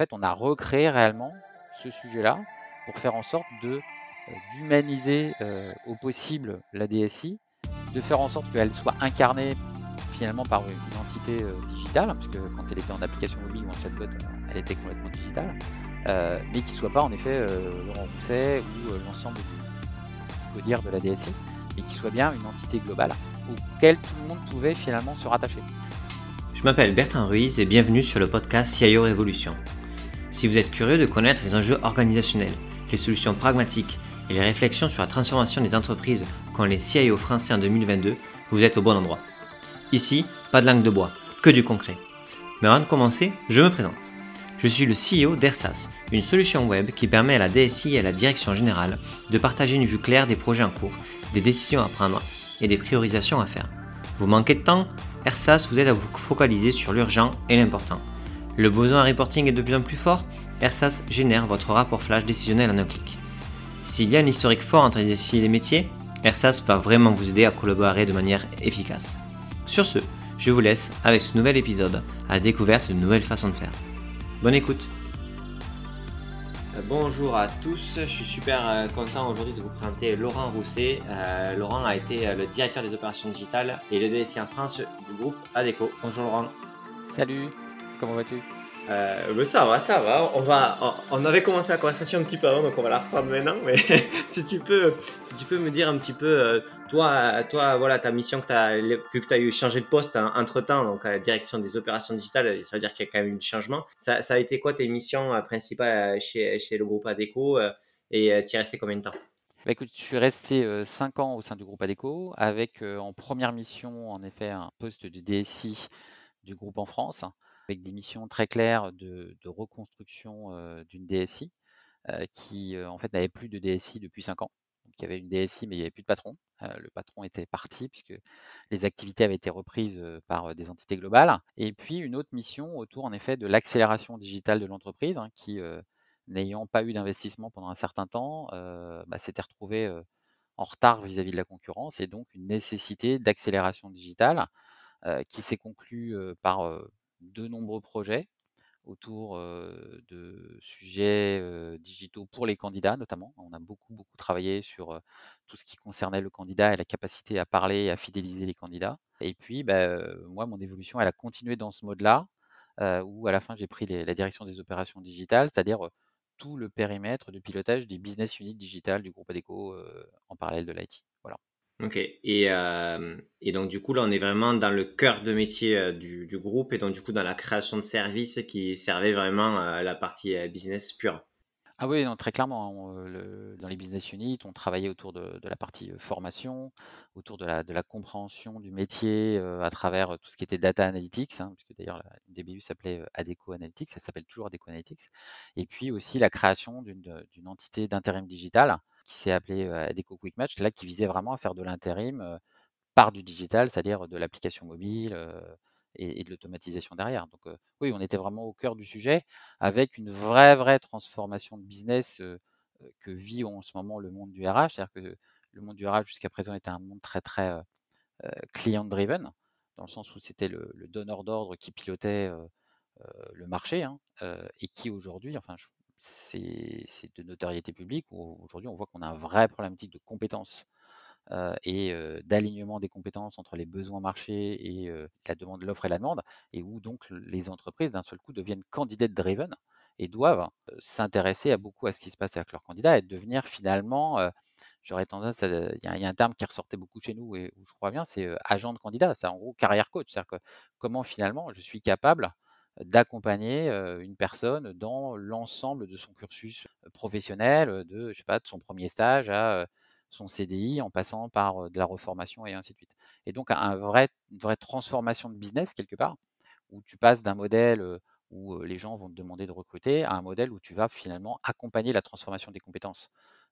fait, on a recréé réellement ce sujet-là pour faire en sorte de d'humaniser au possible la DSI, de faire en sorte qu'elle soit incarnée finalement par une entité digitale, parce que quand elle était en application mobile ou en chatbot, elle était complètement digitale, mais qui ne soit pas en effet Laurent Rousset ou l'ensemble de la DSI, mais qui soit bien une entité globale auquel tout le monde pouvait finalement se rattacher. Je m'appelle Bertrand Ruiz et bienvenue sur le podcast CIO Révolution. Si vous êtes curieux de connaître les enjeux organisationnels, les solutions pragmatiques et les réflexions sur la transformation des entreprises qu'ont les CIO français en 2022, vous êtes au bon endroit. Ici, pas de langue de bois, que du concret. Mais avant de commencer, je me présente. Je suis le CEO d'Ersas, une solution web qui permet à la DSI et à la direction générale de partager une vue claire des projets en cours, des décisions à prendre et des priorisations à faire. Vous manquez de temps Ersas vous aide à vous focaliser sur l'urgent et l'important. Le besoin à reporting est de plus en plus fort Ersas génère votre rapport flash décisionnel en un clic. S'il y a un historique fort entre les et les métiers, Ersas va vraiment vous aider à collaborer de manière efficace. Sur ce, je vous laisse avec ce nouvel épisode à la découverte de nouvelles façons de faire. Bonne écoute euh, Bonjour à tous, je suis super euh, content aujourd'hui de vous présenter Laurent Rousset. Euh, Laurent a été le directeur des opérations digitales et le DSI en France du groupe ADECO. Bonjour Laurent. Salut, comment vas-tu? Euh, ça va, ça va. On va, on avait commencé la conversation un petit peu avant, donc on va la reprendre maintenant. Mais si tu peux, si tu peux me dire un petit peu, euh, toi, toi, voilà, ta mission que tu as, vu que tu as eu changé de poste entre temps, donc à la direction des opérations digitales, ça veut dire qu'il y a quand même eu un changement. Ça, ça, a été quoi tes missions euh, principales euh, chez, chez le groupe Adeco et tu y es resté combien de temps? Bah écoute, je suis resté 5 ans au sein du groupe Adeco avec en première mission en effet un poste de DSI du groupe en France avec des missions très claires de, reconstruction d'une DSI qui en fait n'avait plus de DSI depuis 5 ans. Donc, il y avait une DSI mais il n'y avait plus de patron. le patron était parti puisque les activités avaient été reprises par des entités globales. Et puis une autre mission autour en effet de l'accélération digitale de l'entreprise hein, qui n'ayant pas eu d'investissement pendant un certain temps, bah, s'était retrouvé en retard vis-à-vis de la concurrence et donc une nécessité d'accélération digitale qui s'est conclue par de nombreux projets autour de sujets digitaux pour les candidats notamment. On a beaucoup beaucoup travaillé sur tout ce qui concernait le candidat et la capacité à parler et à fidéliser les candidats. Et puis, bah, moi, mon évolution, elle a continué dans ce mode-là, où à la fin, j'ai pris la direction des opérations digitales, c'est-à-dire tout le périmètre de pilotage des business units digitales du groupe ADECO en parallèle de l'IT. Ok. Et, euh, et, donc, du coup, là, on est vraiment dans le cœur de métier euh, du, du, groupe et donc, du coup, dans la création de services qui servait vraiment à la partie euh, business pure. Ah oui, non, très clairement. Hein, dans les business units, on travaillait autour de, de la partie formation, autour de la, de la compréhension du métier à travers tout ce qui était data analytics, hein, puisque d'ailleurs, la DBU s'appelait Adeco Analytics, ça s'appelle toujours Adeco Analytics. Et puis aussi la création d'une entité d'intérim digital qui s'est appelé Adeco Quick Match, là qui visait vraiment à faire de l'intérim par du digital, c'est-à-dire de l'application mobile et, de l'automatisation derrière. Donc oui, on était vraiment au cœur du sujet avec une vraie, vraie transformation de business que vit en ce moment le monde du RH. C'est-à-dire que le monde du RH jusqu'à présent était un monde très, très client-driven, dans le sens où c'était le, donneur d'ordre qui pilotait le marché hein, et qui aujourd'hui, enfin, c'est de notoriété publique où aujourd'hui on voit qu'on a un vrai problématique de compétences euh, et euh, d'alignement des compétences entre les besoins marchés et euh, la demande, l'offre et la demande, et où donc les entreprises d'un seul coup deviennent candidate driven et doivent s'intéresser à beaucoup à ce qui se passe avec leurs candidats et devenir finalement j'aurais tendance il y, a un terme qui ressortait beaucoup chez nous et où je crois bien, c'est agent de candidat, c'est en gros carrière coach, c'est-à-dire que comment finalement je suis capable d'accompagner une personne dans l'ensemble de son cursus professionnel, de, pas, son premier stage à son CDI en passant par de la reformation et ainsi de suite. Et donc un vrai, une vraie transformation de business quelque part, où tu passes d'un modèle où les gens vont te demander de recruter à un modèle où tu vas finalement accompagner la transformation des compétences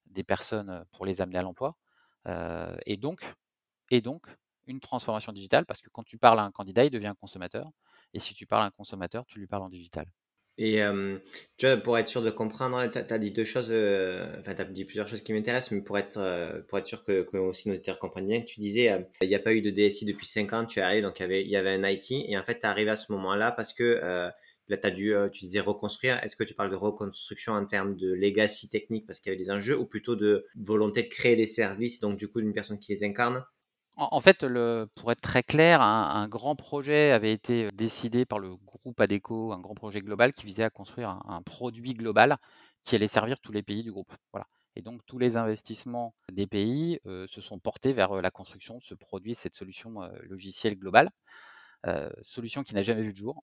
des personnes pour les amener à l'emploi. et donc, et donc une transformation digitale parce que quand tu parles à un candidat, il devient consommateur. Et si tu parles à un consommateur, tu lui parles en digital. Et tu vois, pour être sûr de comprendre, tu as, dit deux choses, enfin, tu as dit plusieurs choses qui m'intéressent, mais pour être, pour être sûr que, aussi nos auditeurs comprennent bien, tu disais, il n'y a pas eu de DSI depuis 5 ans, tu es arrivé, donc il y avait, y avait un IT, et en fait, tu es arrivé à ce moment-là parce que Là, as dû, tu disais reconstruire. Est-ce que tu parles de reconstruction en termes de legacy technique parce qu'il y avait des enjeux ou plutôt de volonté de créer des services, donc du coup d'une personne qui les incarne? En, fait, le, pour être très clair, un, grand projet avait été euh, décidé par le groupe ADECO, un grand projet global qui visait à construire un, produit global qui allait servir tous les pays du groupe. Voilà. Et donc tous les investissements des pays euh, se sont portés vers la construction de ce produit, cette solution logicielle globale, solution qui n'a jamais vu de jour.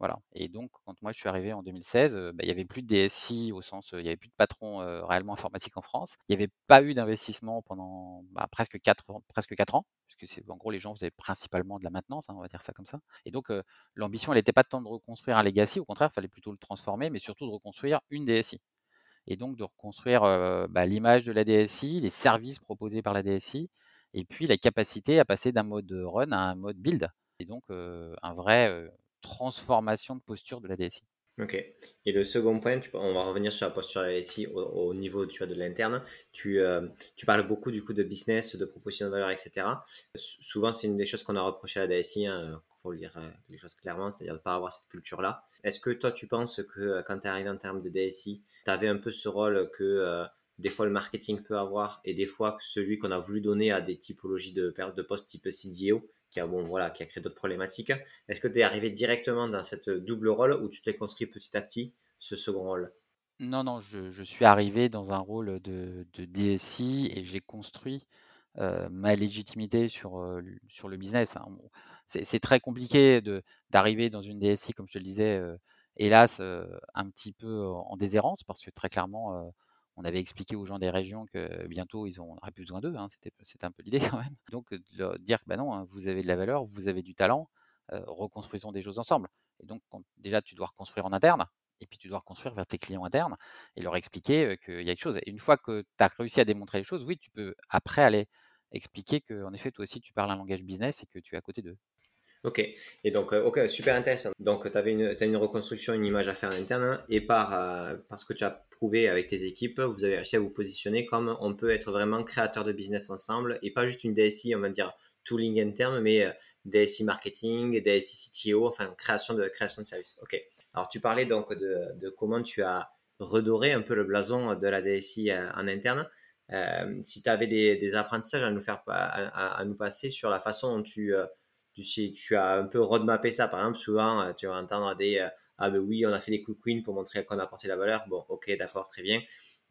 Voilà. Et donc, quand moi je suis arrivé en 2016, bah, il n'y avait plus de DSI au sens, il n'y avait plus de patron réellement informatique en France. Il n'y avait pas eu d'investissement pendant bah, presque 4 presque quatre ans, puisque en gros les gens faisaient principalement de la maintenance, hein, on va dire ça comme ça. Et donc l'ambition, elle n'était pas tant de reconstruire un legacy, au contraire, il fallait plutôt le transformer, mais surtout de reconstruire une DSI. Et donc de reconstruire bah, l'image de la DSI, les services proposés par la DSI, et puis la capacité à passer d'un mode run à un mode build. Et donc un vrai transformation de posture de la DSI. Ok. Et le second point, on va revenir sur la posture de la DSI au, niveau de l'interne. Tu, euh, tu parles beaucoup du coup de business, de proposition de valeur, etc. souvent, c'est une des choses qu'on a reproché à la DSI, hein, faut le dire euh, les clairement, c'est-à-dire de ne pas avoir cette culture-là. Est-ce que toi, tu penses que euh, quand tu es arrivé en termes de DSI, tu avais un peu ce rôle que des fois le marketing peut avoir et des fois celui qu'on a voulu donner à des typologies de de poste type CDO qui a, bon, voilà, qui a créé d'autres problématiques. Est-ce que tu es arrivé directement dans cette double rôle ou tu t'es construit petit à petit ce second rôle? Non, non, je, suis arrivé dans un rôle de, DSI et j'ai construit euh, ma légitimité sur, euh, sur le business. Hein. c'est très compliqué d'arriver dans une DSI, comme je te le disais, euh, hélas, un petit peu en déshérence, parce que très clairement, on avait expliqué aux gens des régions que bientôt ils n'auraient plus besoin d'eux, hein, c'était, un peu l'idée quand même. Donc de leur dire que bah non, hein, vous avez de la valeur, vous avez du talent, euh, reconstruisons des choses ensemble. Et donc déjà tu dois reconstruire en interne, et puis tu dois reconstruire vers tes clients internes et leur expliquer euh, qu'il y a quelque chose. Et une fois que tu as réussi à démontrer les choses, oui, tu peux après aller expliquer qu'en effet toi aussi tu parles un langage business et que tu es à côté d'eux. Ok, et donc, euh, ok, super intéressant. Donc, tu une, as une reconstruction, une image à faire en interne, et par, euh, parce que tu as prouvé avec tes équipes, vous avez réussi à vous positionner comme on peut être vraiment créateur de business ensemble, et pas juste une DSI, on va dire tooling interne, mais euh, DSI marketing, DSI CTO, enfin création de, création de services. Ok, alors tu parlais donc de, de comment tu as redoré un peu le blason de la DSI en interne. si tu avais des, apprentissages à nous faire à, nous passer sur la façon dont tu tu, tu as un peu roadmappé ça. Par exemple, souvent, euh, tu vas entendre des euh, Ah, ben oui, on a fait des quick wins pour montrer qu'on a apporté la valeur. Bon, ok, d'accord, très bien.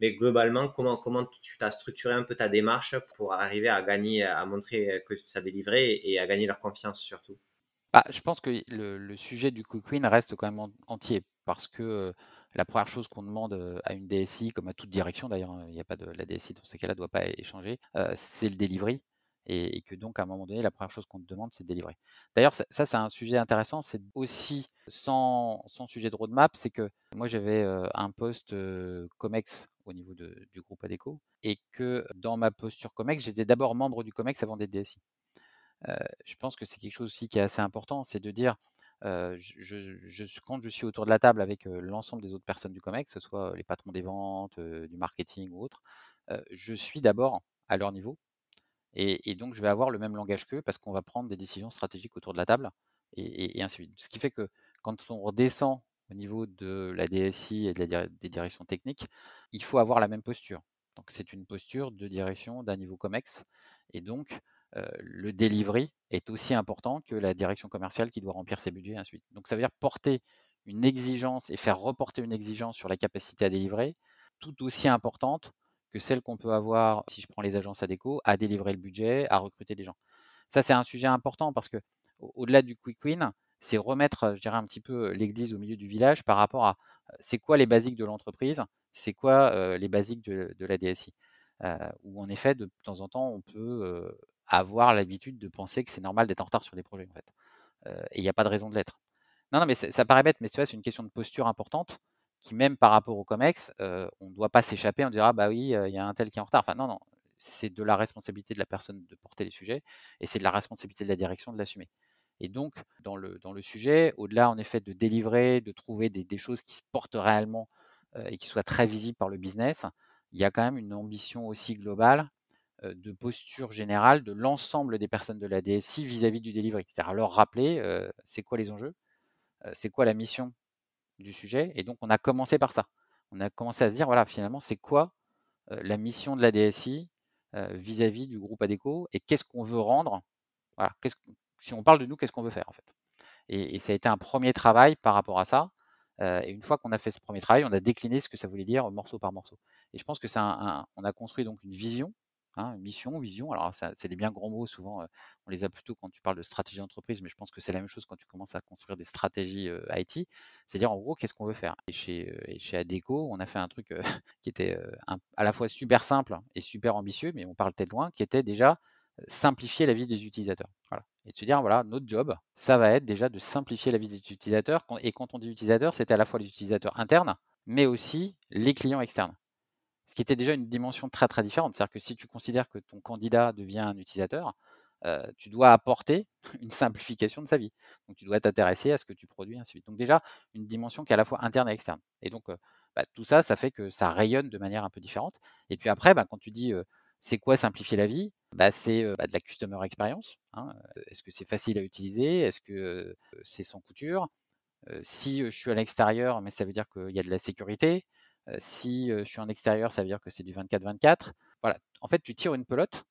Mais globalement, comment, comment tu t'as structuré un peu ta démarche pour arriver à gagner, à montrer que ça délivrait et à gagner leur confiance surtout? Bah, Je pense que le, sujet du quick win reste quand même entier parce que euh, la première chose qu'on demande à une DSI, comme à toute direction d'ailleurs, hein, il n'y a pas de la DSI dans ces cas-là ne doit pas échanger, c'est le delivery et, que donc à un moment donné, la première chose qu'on te demande, c'est de délivrer. D'ailleurs, ça, c'est un sujet intéressant, c'est aussi sans, sujet de roadmap, c'est que moi j'avais euh, un poste euh, COMEX au niveau du groupe ADECO et que dans ma posture COMEX, j'étais d'abord membre du COMEX avant d'être DSI. Euh, je pense que c'est quelque chose aussi qui est assez important, c'est de dire, quand je suis autour de la table avec l'ensemble des autres personnes du COMEX, que ce soit les patrons des ventes, du marketing ou autres, je suis d'abord à leur niveau et, donc, je vais avoir le même langage qu'eux parce qu'on va prendre des décisions stratégiques autour de la table et, ainsi de suite. Ce qui fait que quand on redescend au niveau de la DSI et des directions techniques, il faut avoir la même posture. Donc, c'est une posture de direction d'un niveau COMEX. Et donc, euh, le delivery est aussi important que la direction commerciale qui doit remplir ses budgets et ainsi de suite. Donc, ça veut dire porter une exigence et faire reporter une exigence sur la capacité à délivrer tout aussi importante que celle qu'on peut avoir, si je prends les agences à déco, à délivrer le budget, à recruter des gens. Ça, c'est un sujet important parce que au-delà du quick win, c'est remettre, je dirais, un petit peu l'église au milieu du village par rapport à c'est quoi les basiques de l'entreprise, c'est quoi les basiques de, la DSI. où en effet, de temps en temps, on peut avoir l'habitude de penser que c'est normal d'être en retard sur des projets, en fait. et il n'y a pas de raison de l'être. Non, non, mais ça paraît bête, mais c'est une question de posture importante qui même par rapport au COMEX, euh, on ne doit pas s'échapper, on dira bah oui, euh, il y a un tel qui est en retard. Enfin non, non, c'est de la responsabilité de la personne de porter les sujets et c'est de la responsabilité de la direction de l'assumer. Et donc, dans le, dans le sujet, au-delà en effet de délivrer, de trouver des, choses qui se portent réellement euh, et qui soient très visibles par le business, il y a quand même une ambition aussi globale de posture générale de l'ensemble des personnes de la DSI vis-à-vis du delivery. C'est-à-dire leur rappeler c'est quoi les enjeux, c'est quoi la mission du sujet. Et donc, on a commencé par ça. On a commencé à se dire, voilà, finalement, c'est quoi la mission de la DSI vis-à-vis du groupe ADECO et qu'est-ce qu'on veut rendre voilà, si on parle de nous, qu'est-ce qu'on veut faire en fait et, ça a été un premier travail par rapport à ça. et une fois qu'on a fait ce premier travail, on a décliné ce que ça voulait dire morceau par morceau. Et je pense que un, on a construit donc une vision Hein, mission, vision. Alors, c'est des bien grands mots, souvent, on les a plutôt quand tu parles de stratégie d'entreprise, mais je pense que c'est la même chose quand tu commences à construire des stratégies IT. C'est-à-dire, en gros, qu'est-ce qu'on veut faire? Et chez, chez ADECO, on a fait un truc qui était à la fois super simple et super ambitieux, mais on parle peut-être loin, qui était déjà simplifier la vie des utilisateurs. Et de se dire, voilà, notre job, ça va être déjà de simplifier la vie des utilisateurs. Et quand on dit utilisateur, c'était à la fois les utilisateurs internes, mais aussi les clients externes ce qui était déjà une dimension très très différente. C'est-à-dire que si tu considères que ton candidat devient un utilisateur, euh, tu dois apporter une simplification de sa vie. Donc tu dois t'intéresser à ce que tu produis, ainsi de suite. Donc déjà, une dimension qui est à la fois interne et externe. Et donc, euh, bah, tout ça, ça fait que ça rayonne de manière un peu différente. Et puis après, bah, quand tu dis euh, c'est quoi simplifier la vie? Bah, C'est de la customer experience. Hein. Est-ce que c'est facile à utiliser? Est-ce que c'est sans couture? Si je suis à l'extérieur, mais ça veut dire qu'il y a de la sécurité si je suis en extérieur, ça veut dire que c'est du 24-24. Voilà. En fait, tu tires une pelote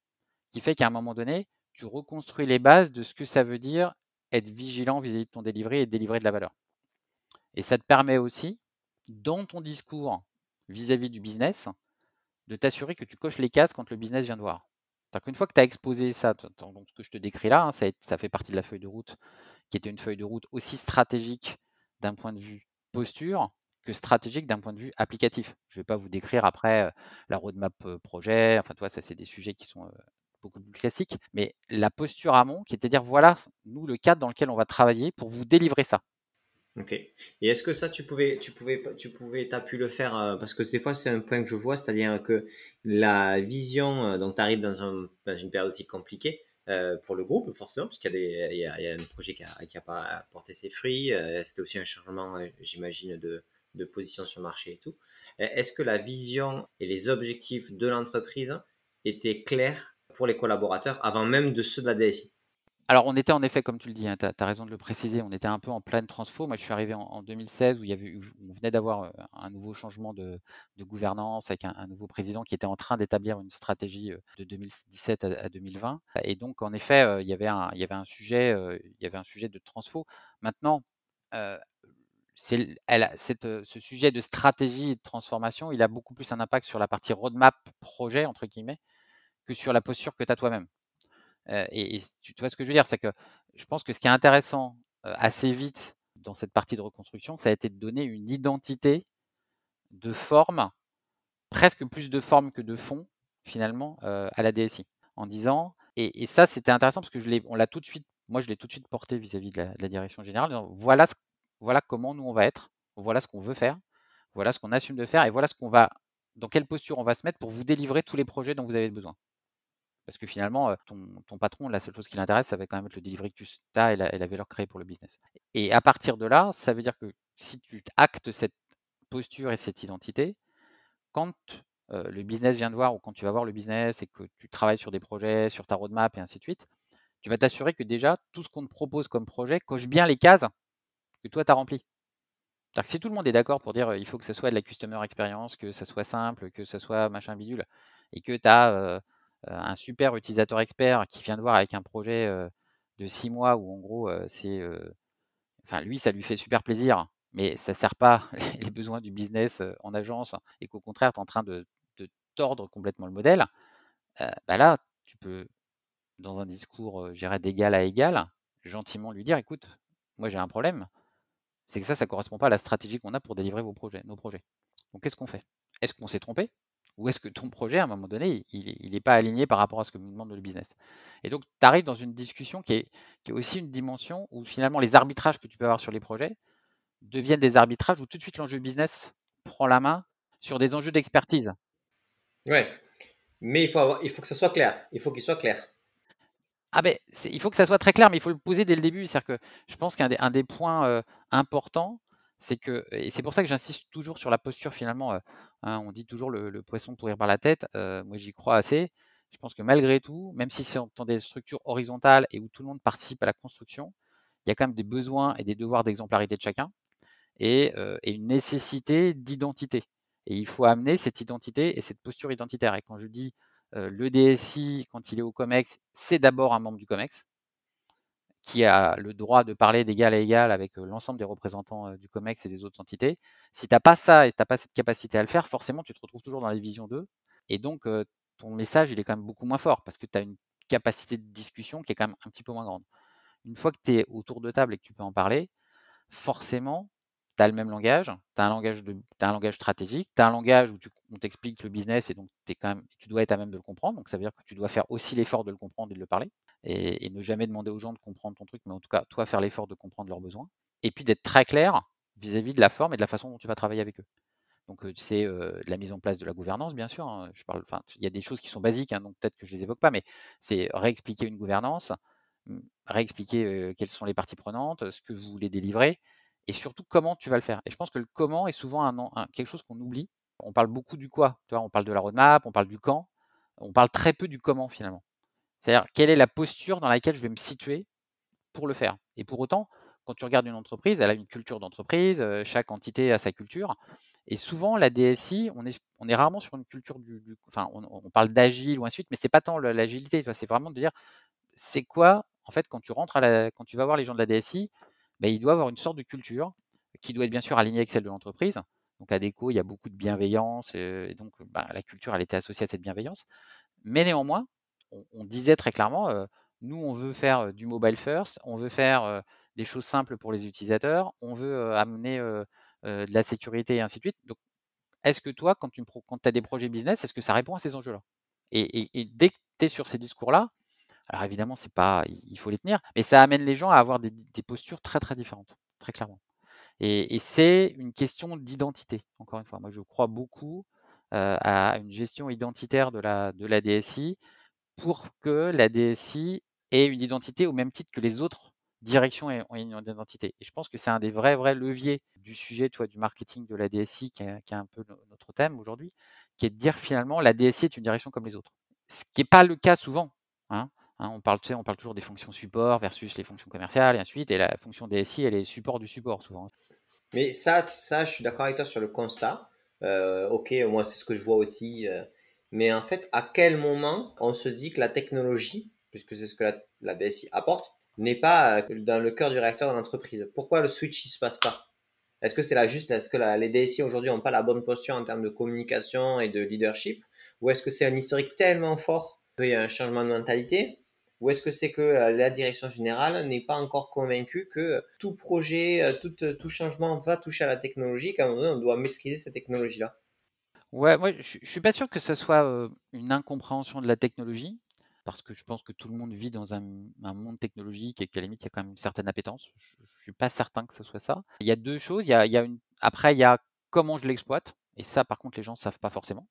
qui fait qu'à un moment donné, tu reconstruis les bases de ce que ça veut dire être vigilant vis-à-vis de ton délivré et délivrer de la valeur. Et ça te permet aussi, dans ton discours vis-à-vis du business, de t'assurer que tu coches les cases quand le business vient de voir. Une fois que tu as exposé ça, ce que je te décris là, hein, ça fait partie de la feuille de route, qui était une feuille de route aussi stratégique d'un point de vue posture, stratégique d'un point de vue applicatif. Je ne vais pas vous décrire après la roadmap projet, enfin, toi, ça, c'est des sujets qui sont beaucoup plus classiques, mais la posture amont, qui était de dire, voilà, nous, le cadre dans lequel on va travailler pour vous délivrer ça. Ok. Et est-ce que ça, tu pouvais, tu pouvais, tu pouvais, as pu le faire parce que des fois c'est un point que je vois, c'est-à-dire que la vision, donc tu arrives dans, un, dans, une période aussi compliquée pour le groupe forcément, parce qu'il y, y, a un projet qui n'a pas porté ses fruits. C'était aussi un changement, j'imagine, de, de position sur le marché et tout. Est-ce que la vision et les objectifs de l'entreprise étaient clairs pour les collaborateurs avant même de ceux de la DSI alors, on était en effet, comme tu le dis, hein, tu as, raison de le préciser, on était un peu en pleine transfo. Moi, je suis arrivé en, 2016 où il y avait, on venait d'avoir euh, un nouveau changement de, gouvernance avec un, nouveau président qui était en train d'établir une stratégie euh, de 2017 à, 2020. Et donc, en effet, euh, il, y avait un, il, y avait un sujet, il y avait un sujet de transfo. Maintenant, elle, ce sujet de stratégie et de transformation, il a beaucoup plus un impact sur la partie roadmap projet, entre guillemets, que sur la posture que tu as toi-même. et, tu vois ce que je veux dire, c'est que je pense que ce qui est intéressant assez vite dans cette partie de reconstruction, ça a été de donner une identité de forme, presque plus de forme que de fond, finalement, à la DSI, en disant, et, ça c'était intéressant parce que je on l'a tout de suite, moi je l'ai tout de suite porté vis-à-vis de, la direction générale, voilà ce voilà comment nous on va être, voilà ce qu'on veut faire, voilà ce qu'on assume de faire et voilà ce qu'on va, dans quelle posture on va se mettre pour vous délivrer tous les projets dont vous avez besoin. Parce que finalement, euh, ton, patron, la seule chose qui l'intéresse, ça va quand même être le delivery que tu as et la, valeur créée pour le business. Et à partir de là, ça veut dire que si tu actes cette posture et cette identité, quand euh, le business vient de voir ou quand tu vas voir le business et que tu travailles sur des projets, sur ta roadmap et ainsi de suite, tu vas t'assurer que déjà tout ce qu'on te propose comme projet coche bien les cases toi, tu as rempli. Que si tout le monde est d'accord pour dire il faut que ce soit de la customer experience, que ça soit simple, que ce soit machin bidule, et que tu as un super utilisateur expert qui vient de voir avec un projet de six mois où en gros c'est enfin lui ça lui fait super plaisir, mais ça ne sert pas les besoins du business en agence et qu'au contraire tu es en train de, tordre complètement le modèle, bah là tu peux dans un discours, j'irais d'égal à égal, gentiment lui dire écoute, moi j'ai un problème, c'est que ça, ça ne correspond pas à la stratégie qu'on a pour délivrer vos projets, nos projets. Donc qu'est-ce qu'on fait? Est-ce qu'on s'est trompé? Ou est-ce que ton projet, à un moment donné, il n'est pas aligné par rapport à ce que me demande le business? Et donc, tu arrives dans une discussion qui est, aussi une dimension où finalement les arbitrages que tu peux avoir sur les projets deviennent des arbitrages où tout de suite l'enjeu business prend la main sur des enjeux d'expertise. Ouais, mais il faut, il faut que ce soit clair. Il faut qu'il soit clair. Ah ben, il faut que ça soit très clair, mais il faut le poser dès le début. C'est-à-dire que je pense qu'un des, points importants, c'est que, et c'est pour ça que j'insiste toujours sur la posture finalement, hein, on dit toujours le, poisson pourrir par la tête, moi j'y crois assez. Je pense que malgré tout, même si c'est dans des structures horizontales et où tout le monde participe à la construction, il y a quand même des besoins et des devoirs d'exemplarité de chacun. et, et une nécessité d'identité. Et il faut amener cette identité et cette posture identitaire. Et quand je dis le DSI, quand il est au COMEX, c'est d'abord un membre du COMEX qui a le droit de parler d'égal à égal avec l'ensemble des représentants du COMEX et des autres entités. Si tu n'as pas ça et tu n'as pas cette capacité à le faire, forcément, tu te retrouves toujours dans les visions d'eux. Et donc, ton message, il est quand même beaucoup moins fort parce que tu as une capacité de discussion qui est quand même un petit peu moins grande. Une fois que tu es autour de table et que tu peux en parler, forcément, tu as le même langage, tu as, un langage un langage stratégique, tu as un langage où tu, on t'explique le business et donc quand même, tu dois être à même de le comprendre. Donc ça veut dire que tu dois faire aussi l'effort de le comprendre et de le parler et, ne jamais demander aux gens de comprendre ton truc, mais en tout cas, toi, faire l'effort de comprendre leurs besoins. Et puis d'être très clair vis-à-vis de la forme et de la façon dont tu vas travailler avec eux. Donc c'est la mise en place de la gouvernance, bien sûr. Hein. Il y a des choses qui sont basiques, hein, donc peut-être que je les évoque pas, mais c'est réexpliquer une gouvernance, réexpliquer quelles sont les parties prenantes, ce que vous voulez délivrer, et surtout comment tu vas le faire? Et je pense que le comment est souvent un, quelque chose qu'on oublie. On parle beaucoup du quoi, tu vois, on parle de la roadmap, on parle du quand, on parle très peu du comment finalement. C'est-à-dire quelle est la posture dans laquelle je vais me situer pour le faire? Et pour autant, quand tu regardes une entreprise, elle a une culture d'entreprise, chaque entité a sa culture. Et souvent, la DSI, on est, on est rarement sur une culture du. enfin, on, parle d'agile ou ainsi de suite, mais c'est pas tant l'agilité, c'est vraiment de dire c'est quoi, en fait, quand tu rentres à la, quand tu vas voir les gens de la DSI, ben, il doit avoir une sorte de culture qui doit être bien sûr alignée avec celle de l'entreprise. Donc à Déco, il y a beaucoup de bienveillance et donc ben, la culture, elle était associée à cette bienveillance. Mais néanmoins, on, disait très clairement, nous, on veut faire du mobile first, on veut faire des choses simples pour les utilisateurs, on veut amener de la sécurité et ainsi de suite. Donc, est-ce que toi, quand tu as des projets business, est-ce que ça répond à ces enjeux-là? Et, dès que tu es sur ces discours-là, alors évidemment, c'est pas, il faut les tenir, mais ça amène les gens à avoir des, postures très très différentes, très clairement. Et, c'est une question d'identité. Encore une fois, moi je crois beaucoup à une gestion identitaire de la, de DSI pour que la DSI ait une identité au même titre que les autres directions ont une identité. Et je pense que c'est un des vrais, vrais leviers du sujet, toi, du marketing de la DSI, qui est, un peu notre thème aujourd'hui, qui est de dire finalement la DSI est une direction comme les autres. Ce qui n'est pas le cas souvent. Hein. Hein, on, parle, on parle toujours des fonctions support versus les fonctions commerciales et ainsi Et la fonction DSI, elle est support du support souvent. Mais ça, ça je suis d'accord avec toi sur le constat. Euh, ok, moi, c'est ce que je vois aussi. Euh, mais en fait, à quel moment on se dit que la technologie, puisque c'est ce que la, DSI apporte, n'est pas euh, dans le cœur du réacteur de l'entreprise? Pourquoi le switch ne se passe pas? Est-ce que c'est là juste, est-ce que les DSI aujourd'hui n'ont pas la bonne posture en termes de communication et de leadership? Ou est-ce que c'est un historique tellement fort qu'il y a un changement de mentalité? Ou est-ce que c'est que euh, la direction générale n'est pas encore convaincue que tout projet, euh, tout, changement va toucher à la technologie, qu'à un moment donné, on doit maîtriser cette technologie-là? Ouais, moi, je, ne suis pas sûr que ce soit une incompréhension de la technologie, parce que je pense que tout le monde vit dans un, monde technologique et qu'à la limite, il y a quand même une certaine appétence. Je, ne suis pas certain que ce soit ça. Il y a deux choses. Il y a, il y a une... Après, il y a comment je l'exploite. Et ça, par contre, les gens ne savent pas forcément.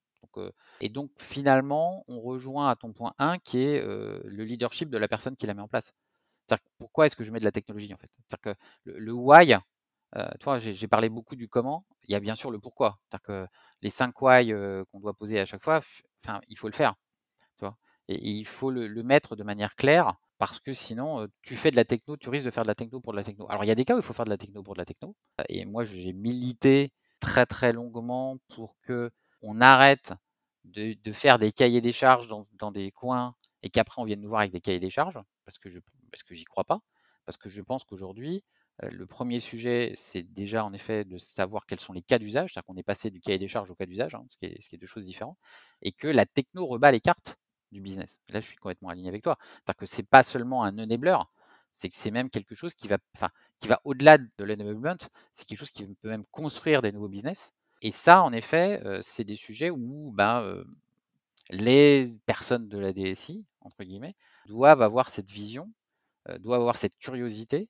Et donc, finalement, on rejoint à ton point 1 qui est le leadership de la personne qui la met en place. Pourquoi est-ce que je mets de la technologie en fait? Que le, why, toi, j'ai parlé beaucoup du comment. Il y a bien sûr le pourquoi. C'est-à-dire que les cinq why qu'on doit poser à chaque fois, enfin, il faut le faire. et, il faut le, mettre de manière claire parce que sinon, tu fais de la techno, tu risques de faire de la techno pour de la techno. Alors, il y a des cas où il faut faire de la techno pour de la techno. Et moi, j'ai milité très très longuement pour que on arrête de, faire des cahiers des charges dans, des coins et qu'après on vienne nous voir avec des cahiers des charges parce que je parce j'y crois pas parce que je pense qu'aujourd'hui le premier sujet, c'est déjà en effet de savoir quels sont les cas d'usage, c'est-à-dire qu'on est passé du cahier des charges au cas d'usage, hein, ce, qui est, deux choses différentes, et que la techno rebat les cartes du business. Là, je suis complètement aligné avec toi. C'est-à-dire que c'est pas seulement un enabler, c'est que c'est même quelque chose qui va, qui va au-delà de l'enablement, c'est quelque chose qui peut même construire des nouveaux business. Et ça, en effet, c'est des sujets où ben, les personnes de la DSI, entre guillemets, doivent avoir cette vision, doivent avoir cette curiosité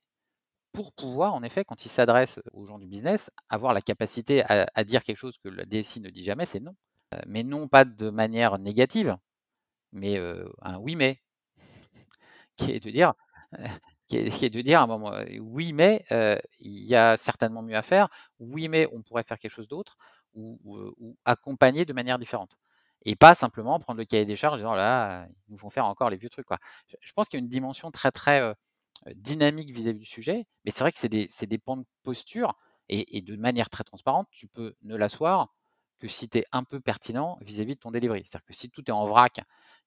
pour pouvoir, en effet, quand ils s'adressent aux gens du business, avoir la capacité à, dire quelque chose que la DSI ne dit jamais, c'est non. Mais non pas de manière négative, mais un oui mais, qui est de dire, qui, est, de dire à un moment, euh, oui mais il y a certainement mieux à faire, oui mais on pourrait faire quelque chose d'autre, ou, accompagner de manière différente. Et pas simplement prendre le cahier des charges en disant là, ils nous font faire encore les vieux trucs. Quoi. Je pense qu'il y a une dimension très très dynamique vis-à-vis du sujet, mais c'est vrai que c'est des, des pans de posture Et, de manière très transparente, tu peux ne l'asseoir que si tu es un peu pertinent vis-à-vis de ton delivery. C'est-à-dire que si tout est en vrac,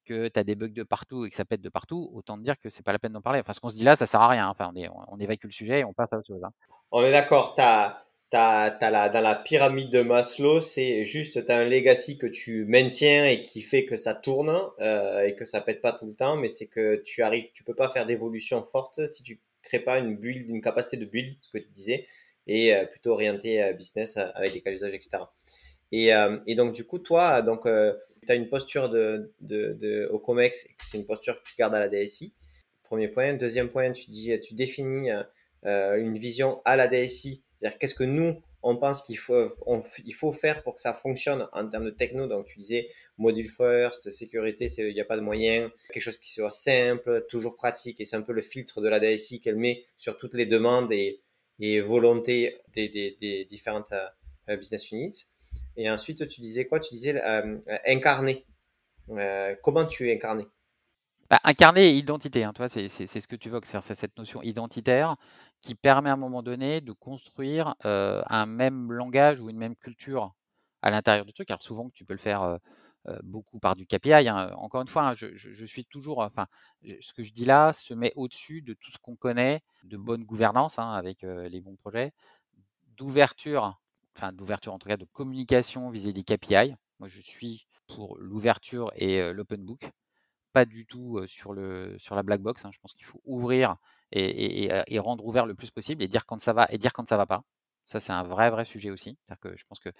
que tu as des bugs de partout et que ça pète de partout, autant te dire que c'est pas la peine d'en parler. Enfin, ce qu'on se dit là, ça sert à rien. Enfin, on, évacue le sujet et on passe à autre chose. Hein. On est d'accord. Dans la pyramide de Maslow, c'est juste tu as un legacy que tu maintiens et qui fait que ça tourne euh, et que ça pète pas tout le temps, mais c'est que tu arrives, tu peux pas faire d'évolution forte si tu crées pas une build, une capacité de build, ce que tu disais, et euh, plutôt orienté à business avec des cas d'usage, etc. Et, euh, et, donc du coup, toi, donc tu as une posture de, de, de au Comex, c'est une posture que tu gardes à la DSI. Premier point. Deuxième point, tu dis, tu définis une vision à la DSI c'est-à-dire qu'est-ce que nous, on pense qu'il faut, il faut faire pour que ça fonctionne en termes de techno? Donc, tu disais module first, sécurité, il n'y a pas de moyen. Quelque chose qui soit simple, toujours pratique. Et c'est un peu le filtre de la DSI qu'elle met sur toutes les demandes et, et volontés des, des, des différentes euh, business units. Et ensuite, tu disais quoi? Tu disais euh, incarner. Euh, comment tu es incarné? Bah, incarner identité, hein, toi, c'est ce que tu veux, c'est cette notion identitaire qui permet à un moment donné de construire un même langage ou une même culture à l'intérieur du truc. Alors souvent, tu peux le faire beaucoup par du KPI. Hein. Encore une fois, hein, je, suis toujours, enfin, ce que je dis là se met au-dessus de tout ce qu'on connaît de bonne gouvernance avec les bons projets, d'ouverture, enfin d'ouverture en tout cas de communication vis-à-vis des KPI. Moi, je suis pour l'ouverture et l'open book pas du tout sur, le, sur la black box. Hein. Je pense qu'il faut ouvrir et, rendre ouvert le plus possible et dire quand ça va et dire quand ça va pas. Ça, c'est un vrai, vrai sujet aussi. Que je pense qu'on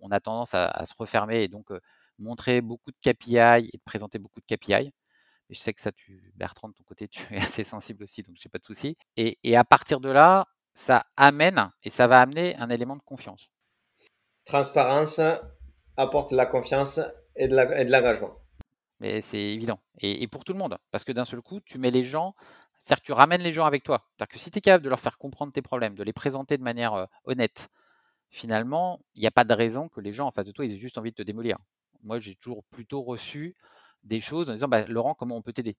on a tendance à, se refermer et donc montrer beaucoup de KPI et de présenter beaucoup de KPI. Et je sais que ça, tu, Bertrand, de ton côté, tu es assez sensible aussi, donc j'ai pas de souci. Et, à partir de là, ça amène et ça va amener un élément de confiance. Transparence apporte de la confiance et de l'engagement. Mais c'est évident. Et, pour tout le monde. Parce que d'un seul coup, tu mets les gens, c'est-à-dire que tu ramènes les gens avec toi. C'est-à-dire que si tu es capable de leur faire comprendre tes problèmes, de les présenter de manière euh, honnête, finalement, il n'y a pas de raison que les gens en face de toi, ils aient juste envie de te démolir. Moi, j'ai toujours plutôt reçu des choses en disant bah, Laurent, comment on peut t'aider?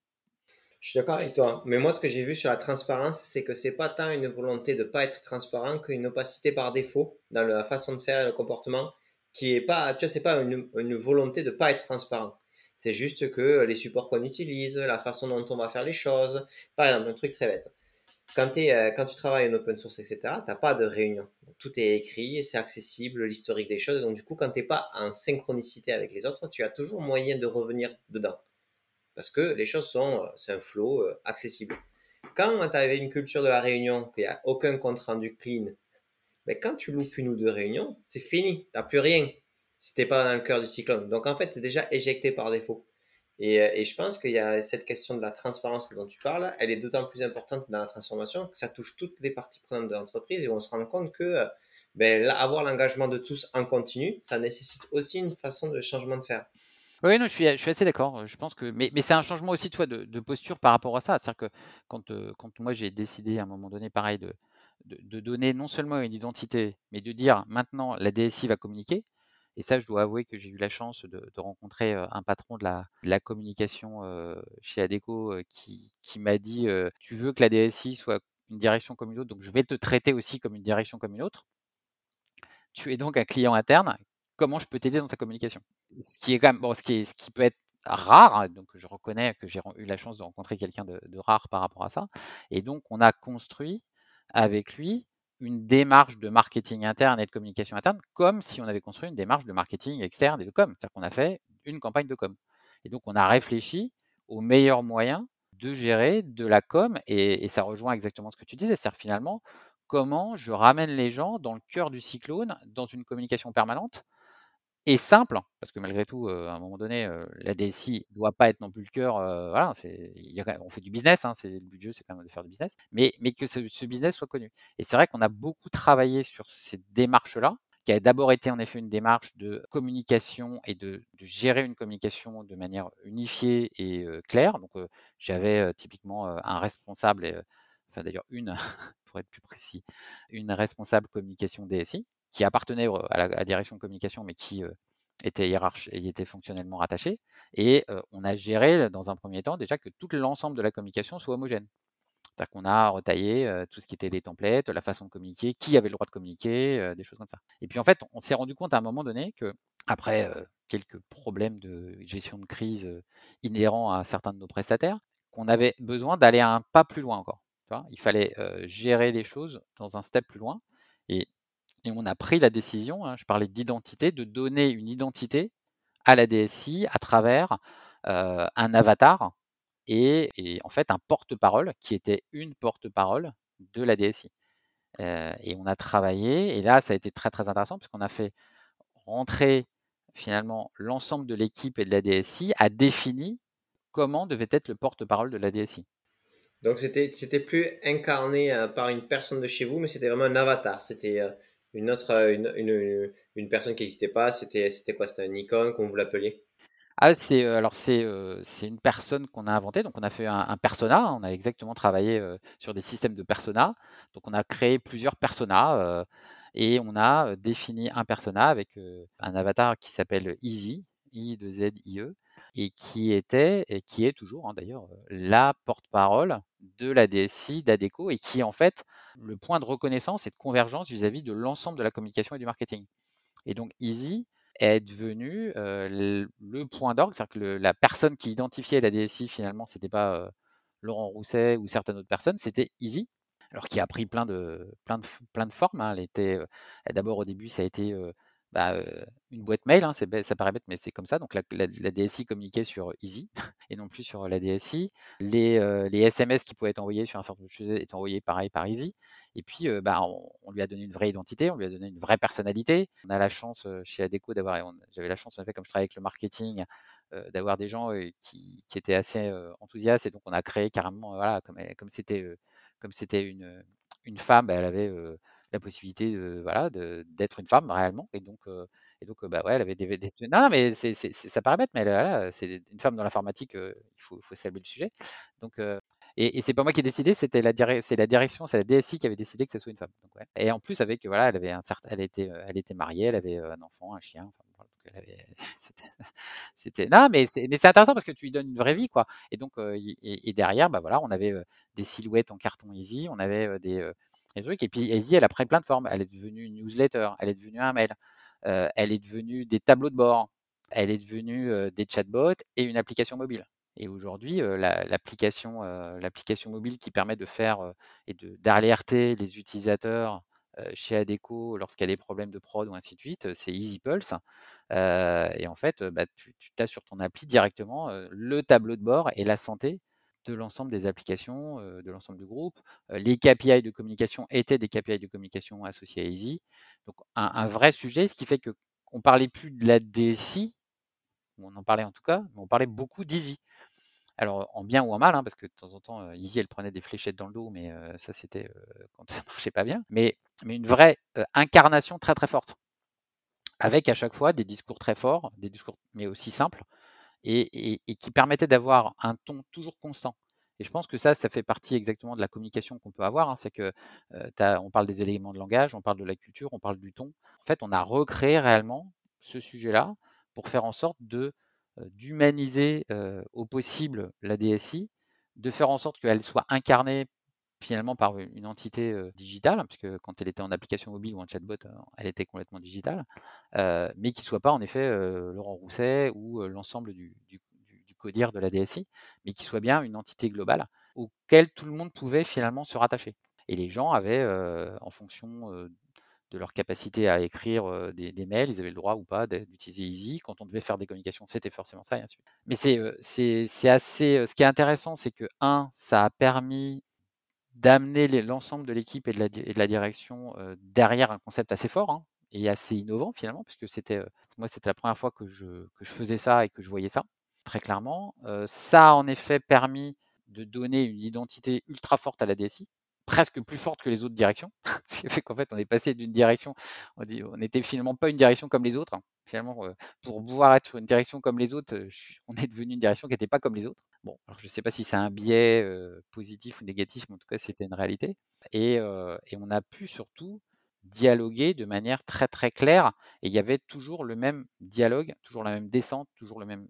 Je suis d'accord avec toi. Mais moi, ce que j'ai vu sur la transparence, c'est que c'est pas tant une volonté de pas être transparent qu'une opacité par défaut dans la façon de faire et le comportement qui est pas, tu vois, c'est pas une, volonté de pas être transparent. C'est juste que les supports qu'on utilise, la façon dont on va faire les choses. Par exemple, un truc très bête. Quand, euh, quand tu travailles en open source, etc., tu n'as pas de réunion. tout est écrit, c'est accessible, l'historique des choses. Donc, du coup, quand tu n'es pas en synchronicité avec les autres, tu as toujours moyen de revenir dedans. Parce que les choses sont, euh, c'est un flow euh, accessible. Quand tu avais une culture de la réunion, qu'il n'y a aucun compte rendu clean, mais ben, quand tu loupes une ou deux réunions, c'est fini, tu n'as plus rien si t'es pas dans le cœur du cyclone. Donc en fait, tu es déjà éjecté par défaut. Et, euh, et je pense qu'il y a cette question de la transparence dont tu parles, elle est d'autant plus importante dans la transformation que ça touche toutes les parties prenantes de l'entreprise et on se rend compte que ben, avoir l'engagement de tous en continu, ça nécessite aussi une façon de changement de faire. Oui, non, je suis, je suis assez d'accord. Je pense que, mais, mais c'est un changement aussi de, de posture par rapport à ça. C'est-à-dire que quand, euh, quand moi j'ai décidé à un moment donné, pareil, de, de, de, donner non seulement une identité, mais de dire maintenant la DSI va communiquer, et ça, je dois avouer que j'ai eu la chance de, rencontrer un patron de la, communication chez Adeco qui, m'a dit Tu veux que la DSI soit une direction comme une autre, donc je vais te traiter aussi comme une direction comme une autre. Tu es donc un client interne. Comment je peux t'aider dans ta communication Ce qui est quand même bon, ce qui, ce qui peut être rare, hein, donc je reconnais que j'ai eu la chance de rencontrer quelqu'un de, de, rare par rapport à ça. Et donc, on a construit avec lui une démarche de marketing interne et de communication interne comme si on avait construit une démarche de marketing externe et de com. C'est-à-dire qu'on a fait une campagne de com. Et donc, on a réfléchi aux meilleurs moyens de gérer de la com et, ça rejoint exactement ce que tu disais, c'est-à-dire finalement comment je ramène les gens dans le cœur du cyclone, dans une communication permanente et simple, hein, parce que malgré tout, à un moment donné, la DSI doit pas être non plus le cœur. voilà, on fait du business, hein, c'est le but du jeu, c'est quand même de faire du business, mais, mais que ce, business soit connu. Et c'est vrai qu'on a beaucoup travaillé sur ces démarches-là, qui a d'abord été en effet une démarche de communication et de, gérer une communication de manière unifiée et claire. Donc, j'avais typiquement un responsable, enfin d'ailleurs une, pour être plus précis, une responsable communication DSI qui appartenait à la, direction de communication, mais qui était hiérarchique et était fonctionnellement rattaché. Et on a géré dans un premier temps déjà que tout l'ensemble de la communication soit homogène. C'est-à-dire qu'on a retaillé tout ce qui était les templates, la façon de communiquer, qui avait le droit de communiquer, des choses comme ça. Et puis en fait, on s'est rendu compte à un moment donné que, après quelques problèmes de gestion de crise inhérents à certains de nos prestataires, qu'on avait besoin d'aller un pas plus loin encore. Il fallait gérer les choses dans un step plus loin. Et, on a pris la décision, hein, je parlais d'identité, de donner une identité à la DSI à travers un avatar et, en fait un porte-parole qui était une porte-parole de la DSI. et on a travaillé, et là ça a été très très intéressant puisqu'on a fait rentrer finalement l'ensemble de l'équipe et de la DSI a défini comment devait être le porte-parole de la DSI. Donc c'était plus incarné euh, par une personne de chez vous, mais c'était vraiment un avatar. C'était euh, une autre une, une, une personne qui n'existait pas. C'était quoi? C'était un icône, comme vous l'appeliez? Ah, c'est alors c'est c'est une personne qu'on a inventée. Donc on a fait un, persona. On a exactement travaillé sur des systèmes de persona. Donc on a créé plusieurs personas et on a défini un persona avec un avatar qui s'appelle Easy, I 2 Z I E, et qui était et qui est toujours hein, d'ailleurs la porte-parole de la DSI d'Adeco et qui est en fait le point de reconnaissance et de convergence vis-à-vis de l'ensemble de la communication et du marketing. Et donc Easy est devenu le, point d'orgue, c'est-à-dire que la personne qui identifiait la DSI finalement, c'était pas Laurent Rousset ou certaines autres personnes, c'était Easy. Alors qui a pris plein de, plein de, plein de formes. Hein. Elle était, d'abord au début, ça a été bah, une boîte mail, hein, ça paraît bête, mais c'est comme ça. Donc la, DSI communiquait sur Easy et non plus sur la DSI. Les, SMS qui pouvaient être envoyés sur un certain nombre de choses étaient envoyés pareil par Easy. Et puis, bah, on, lui a donné une vraie identité, on lui a donné une vraie personnalité. On a la chance chez Adeco d'avoir, j'avais la chance en fait, comme je travaille avec le marketing, d'avoir des gens qui, étaient assez enthousiastes. Et donc, on a créé carrément, comme, c'était une femme, bah, elle avait la possibilité de voilà d'être une femme réellement et donc et donc bah ouais elle avait des, des... non mais ça paraît bête mais voilà c'est une femme dans l'informatique il faut, faut saluer le sujet. Donc et, et c'est pas moi qui ai décidé c'était la c'est la direction c'est la DSI qui avait décidé que ce soit une femme et en plus avec voilà elle avait un certain elle était elle était mariée elle avait un enfant un chien c'était non mais c'est mais c'est intéressant parce que tu lui donnes une vraie vie quoi. Et donc et, derrière bah voilà on avait des silhouettes en carton easy on avait des et puis Easy, elle a pris plein de formes. Elle est devenue une newsletter, elle est devenue un mail, euh, elle est devenue des tableaux de bord, elle est devenue euh, des chatbots et une application mobile. Et aujourd'hui, euh, l'application mobile qui permet de faire et d'alerter les utilisateurs chez Adeco lorsqu'il y a des problèmes de prod ou ainsi de suite, c'est EasyPulse. et en fait, bah, tu as sur ton appli directement le tableau de bord et la santé de l'ensemble des applications, de l'ensemble du groupe. les KPI de communication étaient des KPI de communication associés à Easy. Donc un, vrai sujet, ce qui fait que on parlait plus de la DSI, on en parlait en tout cas, mais on parlait beaucoup d'Easy. Alors en bien ou en mal, hein, parce que de temps en temps, Easy elle prenait des fléchettes dans le dos, mais ça c'était quand ça marchait pas bien. Mais une vraie incarnation très très forte, avec à chaque fois des discours très forts, des discours mais aussi simples, et, qui permettait d'avoir un ton toujours constant. Et je pense que ça, ça fait partie exactement de la communication qu'on peut avoir. Hein. c'est que on parle des éléments de langage, on parle de la culture, on parle du ton. En fait, on a recréé réellement ce sujet-là pour faire en sorte de d'humaniser au possible la DSI, de faire en sorte qu'elle soit incarnée finalement par une entité digitale, puisque quand elle était en application mobile ou en chatbot, elle était complètement digitale, mais qui ne soit pas en effet Laurent Rousset ou l'ensemble du, du, codir de la DSI, mais qui soit bien une entité globale auquel tout le monde pouvait finalement se rattacher. Et les gens avaient, en fonction de leur capacité à écrire des, mails, ils avaient le droit ou pas d'utiliser Easy. Quand on devait faire des communications, c'était forcément ça, et ainsi. Mais c'est assez. Ce qui est intéressant, c'est que, un, ça a permis d'amener l'ensemble de l'équipe et, de la direction derrière un concept assez fort hein, et assez innovant finalement, puisque c'était moi c'était la première fois que je, que je faisais ça et que je voyais ça très clairement. ça a en effet permis de donner une identité ultra forte à la DSI, presque plus forte que les autres directions, ce qui fait qu'en fait on est passé d'une direction, on dit n'était finalement pas une direction comme les autres. Hein. Finalement, pour pouvoir être une direction comme les autres, on est devenu une direction qui n'était pas comme les autres. Bon, alors je ne sais pas si c'est un biais positif ou négatif, mais en tout cas, c'était une réalité. Et, on a pu surtout dialoguer de manière très très claire. Et il y avait toujours le même dialogue, toujours la même descente, toujours le même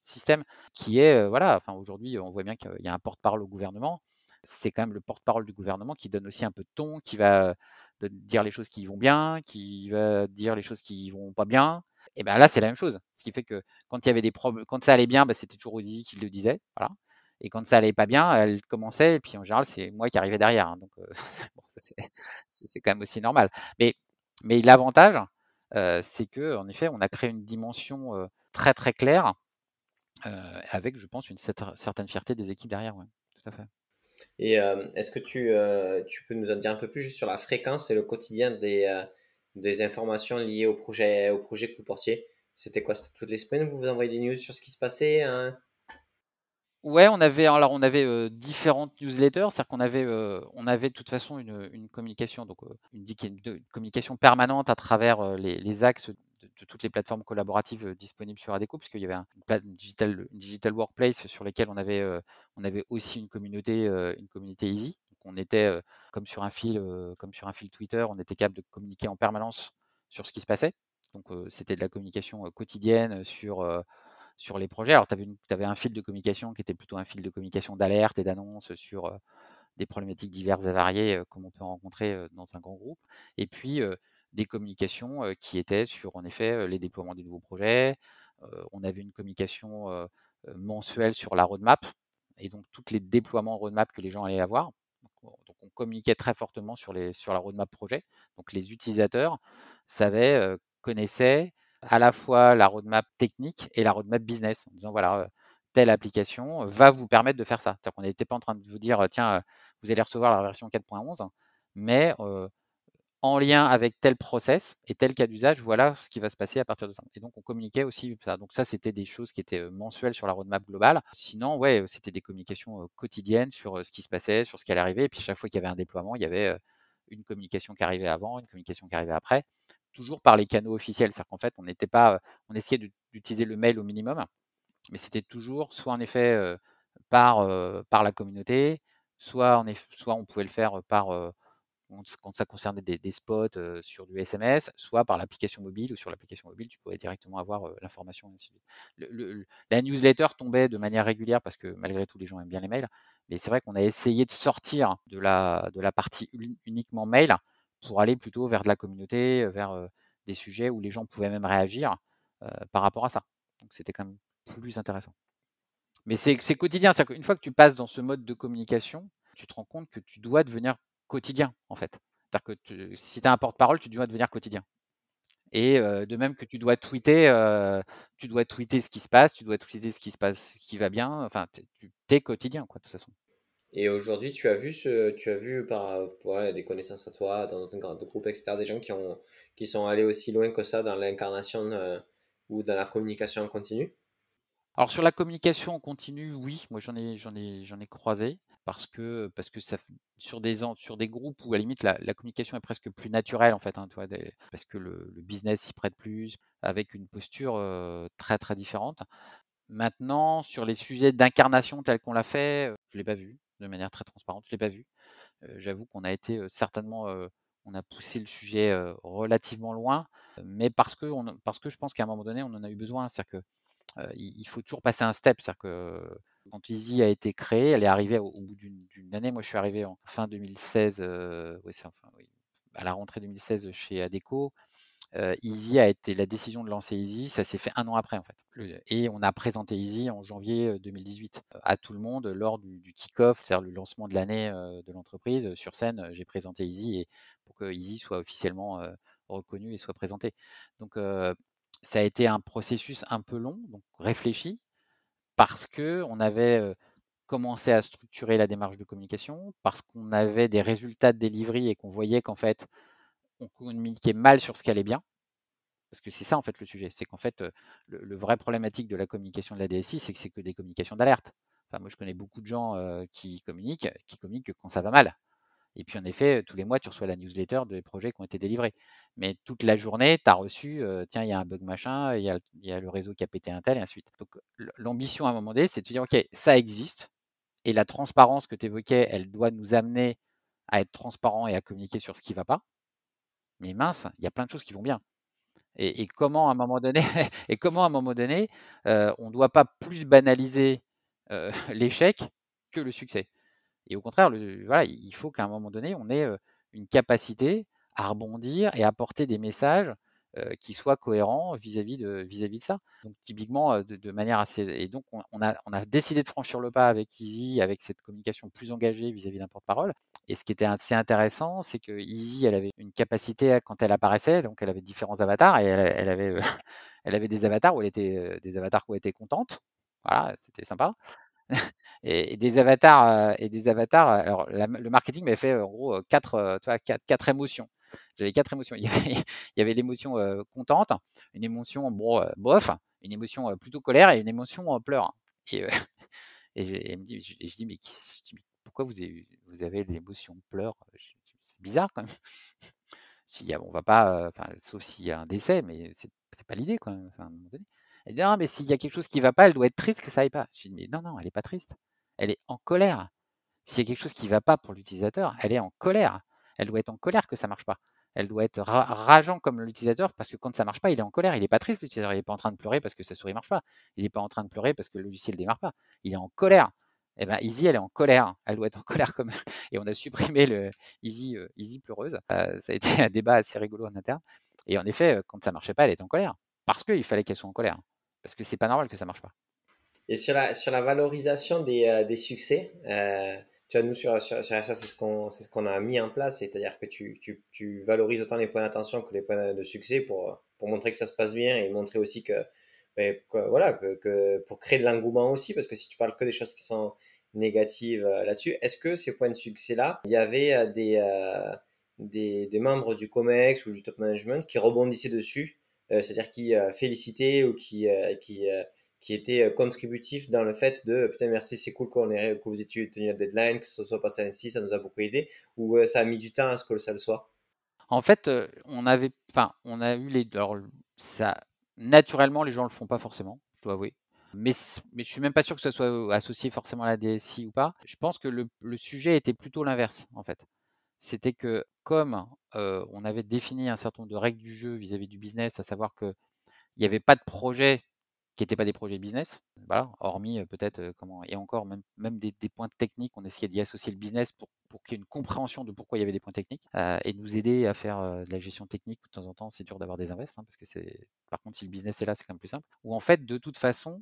système qui est, voilà, enfin aujourd'hui, on voit bien qu'il y a un porte-parole au gouvernement. C'est quand même le porte-parole du gouvernement qui donne aussi un peu de ton, qui va dire les choses qui vont bien, qui va dire les choses qui vont pas bien. Et ben là, c'est la même chose. Ce qui fait que quand il y avait des problèmes, quand ça allait bien, ben, c'était toujours Ozzy qui le disait. Voilà. Et quand ça allait pas bien, elle commençait, et puis en général, c'est moi qui arrivais derrière. Hein. donc, bon, c'est quand même aussi normal. Mais, mais l'avantage, c'est que en effet, on a créé une dimension très très claire, avec, je pense, une certaine fierté des équipes derrière. Ouais, tout à fait. Et est-ce que tu, tu, peux nous en dire un peu plus juste sur la fréquence et le quotidien des, des informations liées au projet, au projet que vous portiez C'était quoi? C'était toutes les semaines Vous vous envoyez des news sur ce qui se passait hein? Ouais, on avait alors on avait différentes newsletters, c'est-à-dire qu'on avait on avait de toute façon une, une communication donc une, communication permanente à travers les, les axes de, toutes les plateformes collaboratives euh, disponibles sur Adeco, puisqu'il y avait un, une, digital, workplace sur lesquels on avait, euh, on avait aussi une communauté, euh, une communauté easy. Donc on était comme sur un fil, comme sur un fil Twitter, on était capable de communiquer en permanence sur ce qui se passait. Donc c'était de la communication quotidienne sur sur les projets. Alors, tu avais, avais, un fil de communication qui était plutôt un fil de communication d'alerte et d'annonce sur des problématiques diverses et variées comme on peut rencontrer dans un grand groupe. Et puis, des communications qui étaient sur, en effet, les déploiements des nouveaux projets. on avait une communication mensuelle sur la roadmap et donc tous les déploiements roadmap que les gens allaient avoir. Donc, on communiquait très fortement sur, la roadmap projet. Donc les utilisateurs savaient, connaissaient à la fois la roadmap technique et la roadmap business en disant voilà, telle application va vous permettre de faire ça. C'est-à-dire qu'on n'était pas en train de vous dire tiens, vous allez recevoir la version 4.11, mais en lien avec tel process et tel cas d'usage, voilà ce qui va se passer à partir de ça. Et donc, on communiquait aussi ça. Donc, ça, c'était des choses qui étaient mensuelles sur la roadmap globale. Sinon, ouais, c'était des communications quotidiennes sur ce qui se passait, sur ce qui allait arriver. Et puis, chaque fois qu'il y avait un déploiement, il y avait une communication qui arrivait avant, une communication qui arrivait après, toujours par les canaux officiels. C'est-à-dire qu'en fait, on n'était pas, on essayait d'utiliser le mail au minimum, mais c'était toujours soit en effet par, par la communauté, soit, soit on pouvait le faire par quand ça concernait des, spots sur du SMS, soit par l'application mobile ou sur l'application mobile, tu pouvais directement avoir l'information. la newsletter tombait de manière régulière parce que malgré tout, les gens aiment bien les mails. Mais c'est vrai qu'on a essayé de sortir de la, partie uniquement mail pour aller plutôt vers de la communauté, vers des sujets où les gens pouvaient même réagir par rapport à ça. Donc c'était quand même plus intéressant. Mais c'est quotidien. Une fois que tu passes dans ce mode de communication, tu te rends compte que tu dois devenir quotidien, en fait. C'est-à-dire que si tu as un porte-parole, tu dois devenir quotidien. Et de même que tu dois tweeter, tu dois tweeter ce qui se passe, tu dois tweeter ce qui se passe, ce qui va bien. Enfin, tu es quotidien, quoi, de toute façon. Et aujourd'hui, tu as vu ce, tu as vu par des connaissances à toi, dans notre groupe, etc., des gens qui ont, qui sont allés aussi loin que ça dans l'incarnation ou dans la communication en continu. Alors sur la communication en continu, oui, moi j'en ai, j'en ai, j'en ai croisé parce que, parce que ça, sur, des, sur des groupes où à la limite la, communication est presque plus naturelle en fait, hein, parce que le, business s'y prête plus, avec une posture très très différente. Maintenant, sur les sujets d'incarnation tels qu'on l'a fait, je ne l'ai pas vu de manière très transparente, je ne l'ai pas vu. J'avoue qu'on a été certainement, on a poussé le sujet relativement loin, mais parce que, parce que je pense qu'à un moment donné, on en a eu besoin. C'est-à-dire que il faut toujours passer un step. C'est-à-dire que quand Easy a été créée, elle est arrivée au, bout d'une année. Moi, je suis arrivé en fin 2016, à la rentrée 2016 chez Adeco. Easy a été la décision de lancer Easy, ça s'est fait un an après en fait. Et on a présenté Easy en janvier 2018 à tout le monde lors du, kick-off, c'est-à-dire le lancement de l'année de l'entreprise. Sur scène, j'ai présenté Easy et pour que Easy soit officiellement reconnu et soit présenté. Donc ça a été un processus un peu long, donc réfléchi, parce que on avait commencé à structurer la démarche de communication, parce qu'on avait des résultats de delivery et qu'on voyait qu'en fait, on communiquait mal sur ce qui allait bien. Parce que c'est ça en fait le sujet, c'est qu'en fait, le, vrai problématique de la communication de la DSI, c'est que c'est que des communications d'alerte. Enfin, moi, je connais beaucoup de gens qui communiquent, qui communiquent quand ça va mal. Et puis en effet, tous les mois, tu reçois la newsletter des projets qui ont été délivrés. Mais toute la journée, tu as reçu, tiens, il y a un bug machin, il y a, le réseau qui a pété un tel, et ainsi de suite. Donc l'ambition à un moment donné, c'est de se dire, OK, ça existe, et la transparence que tu évoquais, elle doit nous amener à être transparent et à communiquer sur ce qui ne va pas. Mais mince, il y a plein de choses qui vont bien. Et, comment à un moment donné, et comment à un moment donné, on ne doit pas plus banaliser l'échec que le succès? Et au contraire, il faut qu'à un moment donné, on ait une capacité à rebondir et apporter des messages qui soient cohérents vis-à-vis de, vis-à-vis de ça. Donc typiquement, de, manière assez... Et donc on, a, on a décidé de franchir le pas avec Easy, avec cette communication plus engagée vis-à-vis d'un porte-parole. Et ce qui était assez intéressant, c'est que Easy, elle avait une capacité quand elle apparaissait, donc elle avait différents avatars et elle, avait, elle avait des avatars où elle était des avatars où elle était contente. Voilà, c'était sympa. et, des avatars et des avatars. Alors le marketing m'avait fait en gros quatre, tu vois, quatre, émotions. J'avais quatre émotions. Il y avait, l'émotion contente, une émotion bon, bof, une émotion plutôt colère et une émotion pleur. Et, et, me je, dis mais, pourquoi vous avez, vous avez l'émotion pleur C'est bizarre quand même. on va pas, sauf s'il y a un décès, mais c'est pas l'idée quand même. Elle dit non, mais s'il y a quelque chose qui ne va pas, elle doit être triste que ça aille pas. Je dis mais non, non, elle n'est pas triste. Elle est en colère. S'il y a quelque chose qui ne va pas pour l'utilisateur, elle est en colère. Elle doit être en colère que ça ne marche pas. Elle doit être rageant comme l'utilisateur parce que quand ça ne marche pas, il est en colère. Il n'est pas triste, l'utilisateur. Il n'est pas en train de pleurer parce que sa souris ne marche pas. Il n'est pas en train de pleurer parce que le logiciel ne démarre pas. Il est en colère. Eh ben, Easy, elle est en colère. Elle doit être en colère comme. Et on a supprimé le Easy, euh, pleureuse. Euh, ça a été un débat assez rigolo en interne. Et en effet, euh, quand ça ne marchait pas, elle était en colère. Parce qu'il fallait qu'elle soit en colère. Parce que c'est pas normal que ça marche pas. Et sur la, sur la valorisation des, euh, des succès, euh, tu vois, nous, sur, sur, ça, c'est ce qu'on ce qu'on a mis en place, c'est-à-dire que tu, tu, tu, valorises autant les points d'attention que les points de succès pour, pour montrer que ça se passe bien et montrer aussi que, ben, voilà, que, que, pour créer de l'engouement aussi, parce que si tu parles que des choses qui sont négatives euh, là-dessus, est-ce que ces points de succès-là, il y avait des, des, membres du COMEX ou du top management qui rebondissaient dessus c'est-à-dire qui euh, félicitait ou qui, euh, qui, qui était contributif dans le fait de putain merci c'est cool qu'on ait, que vous ayez tenu la deadline, que ce soit passé ainsi, ça nous a beaucoup aidé, ou ça a mis du temps à ce que ça le soit? En fait, on avait, enfin, on a eu les, alors, ça, naturellement les gens le font pas forcément, je dois avouer. Mais, mais je suis même pas sûr que ça soit associé forcément à la DSI ou pas. Je pense que le, le sujet était plutôt l'inverse en fait c'était que comme on avait défini un certain nombre de règles du jeu vis-à-vis du business, à savoir qu'il n'y avait pas de projets qui n'étaient pas des projets business, voilà, hormis peut-être comment et encore même, même des, points techniques, on essayait d'y associer le business pour, pour qu'il y ait une compréhension de pourquoi il y avait des points techniques et nous aider à faire de la gestion technique. De temps en temps, c'est dur d'avoir des invests hein, parce que c'est par contre si le business est là, c'est quand même plus simple. Ou en fait, de toute façon,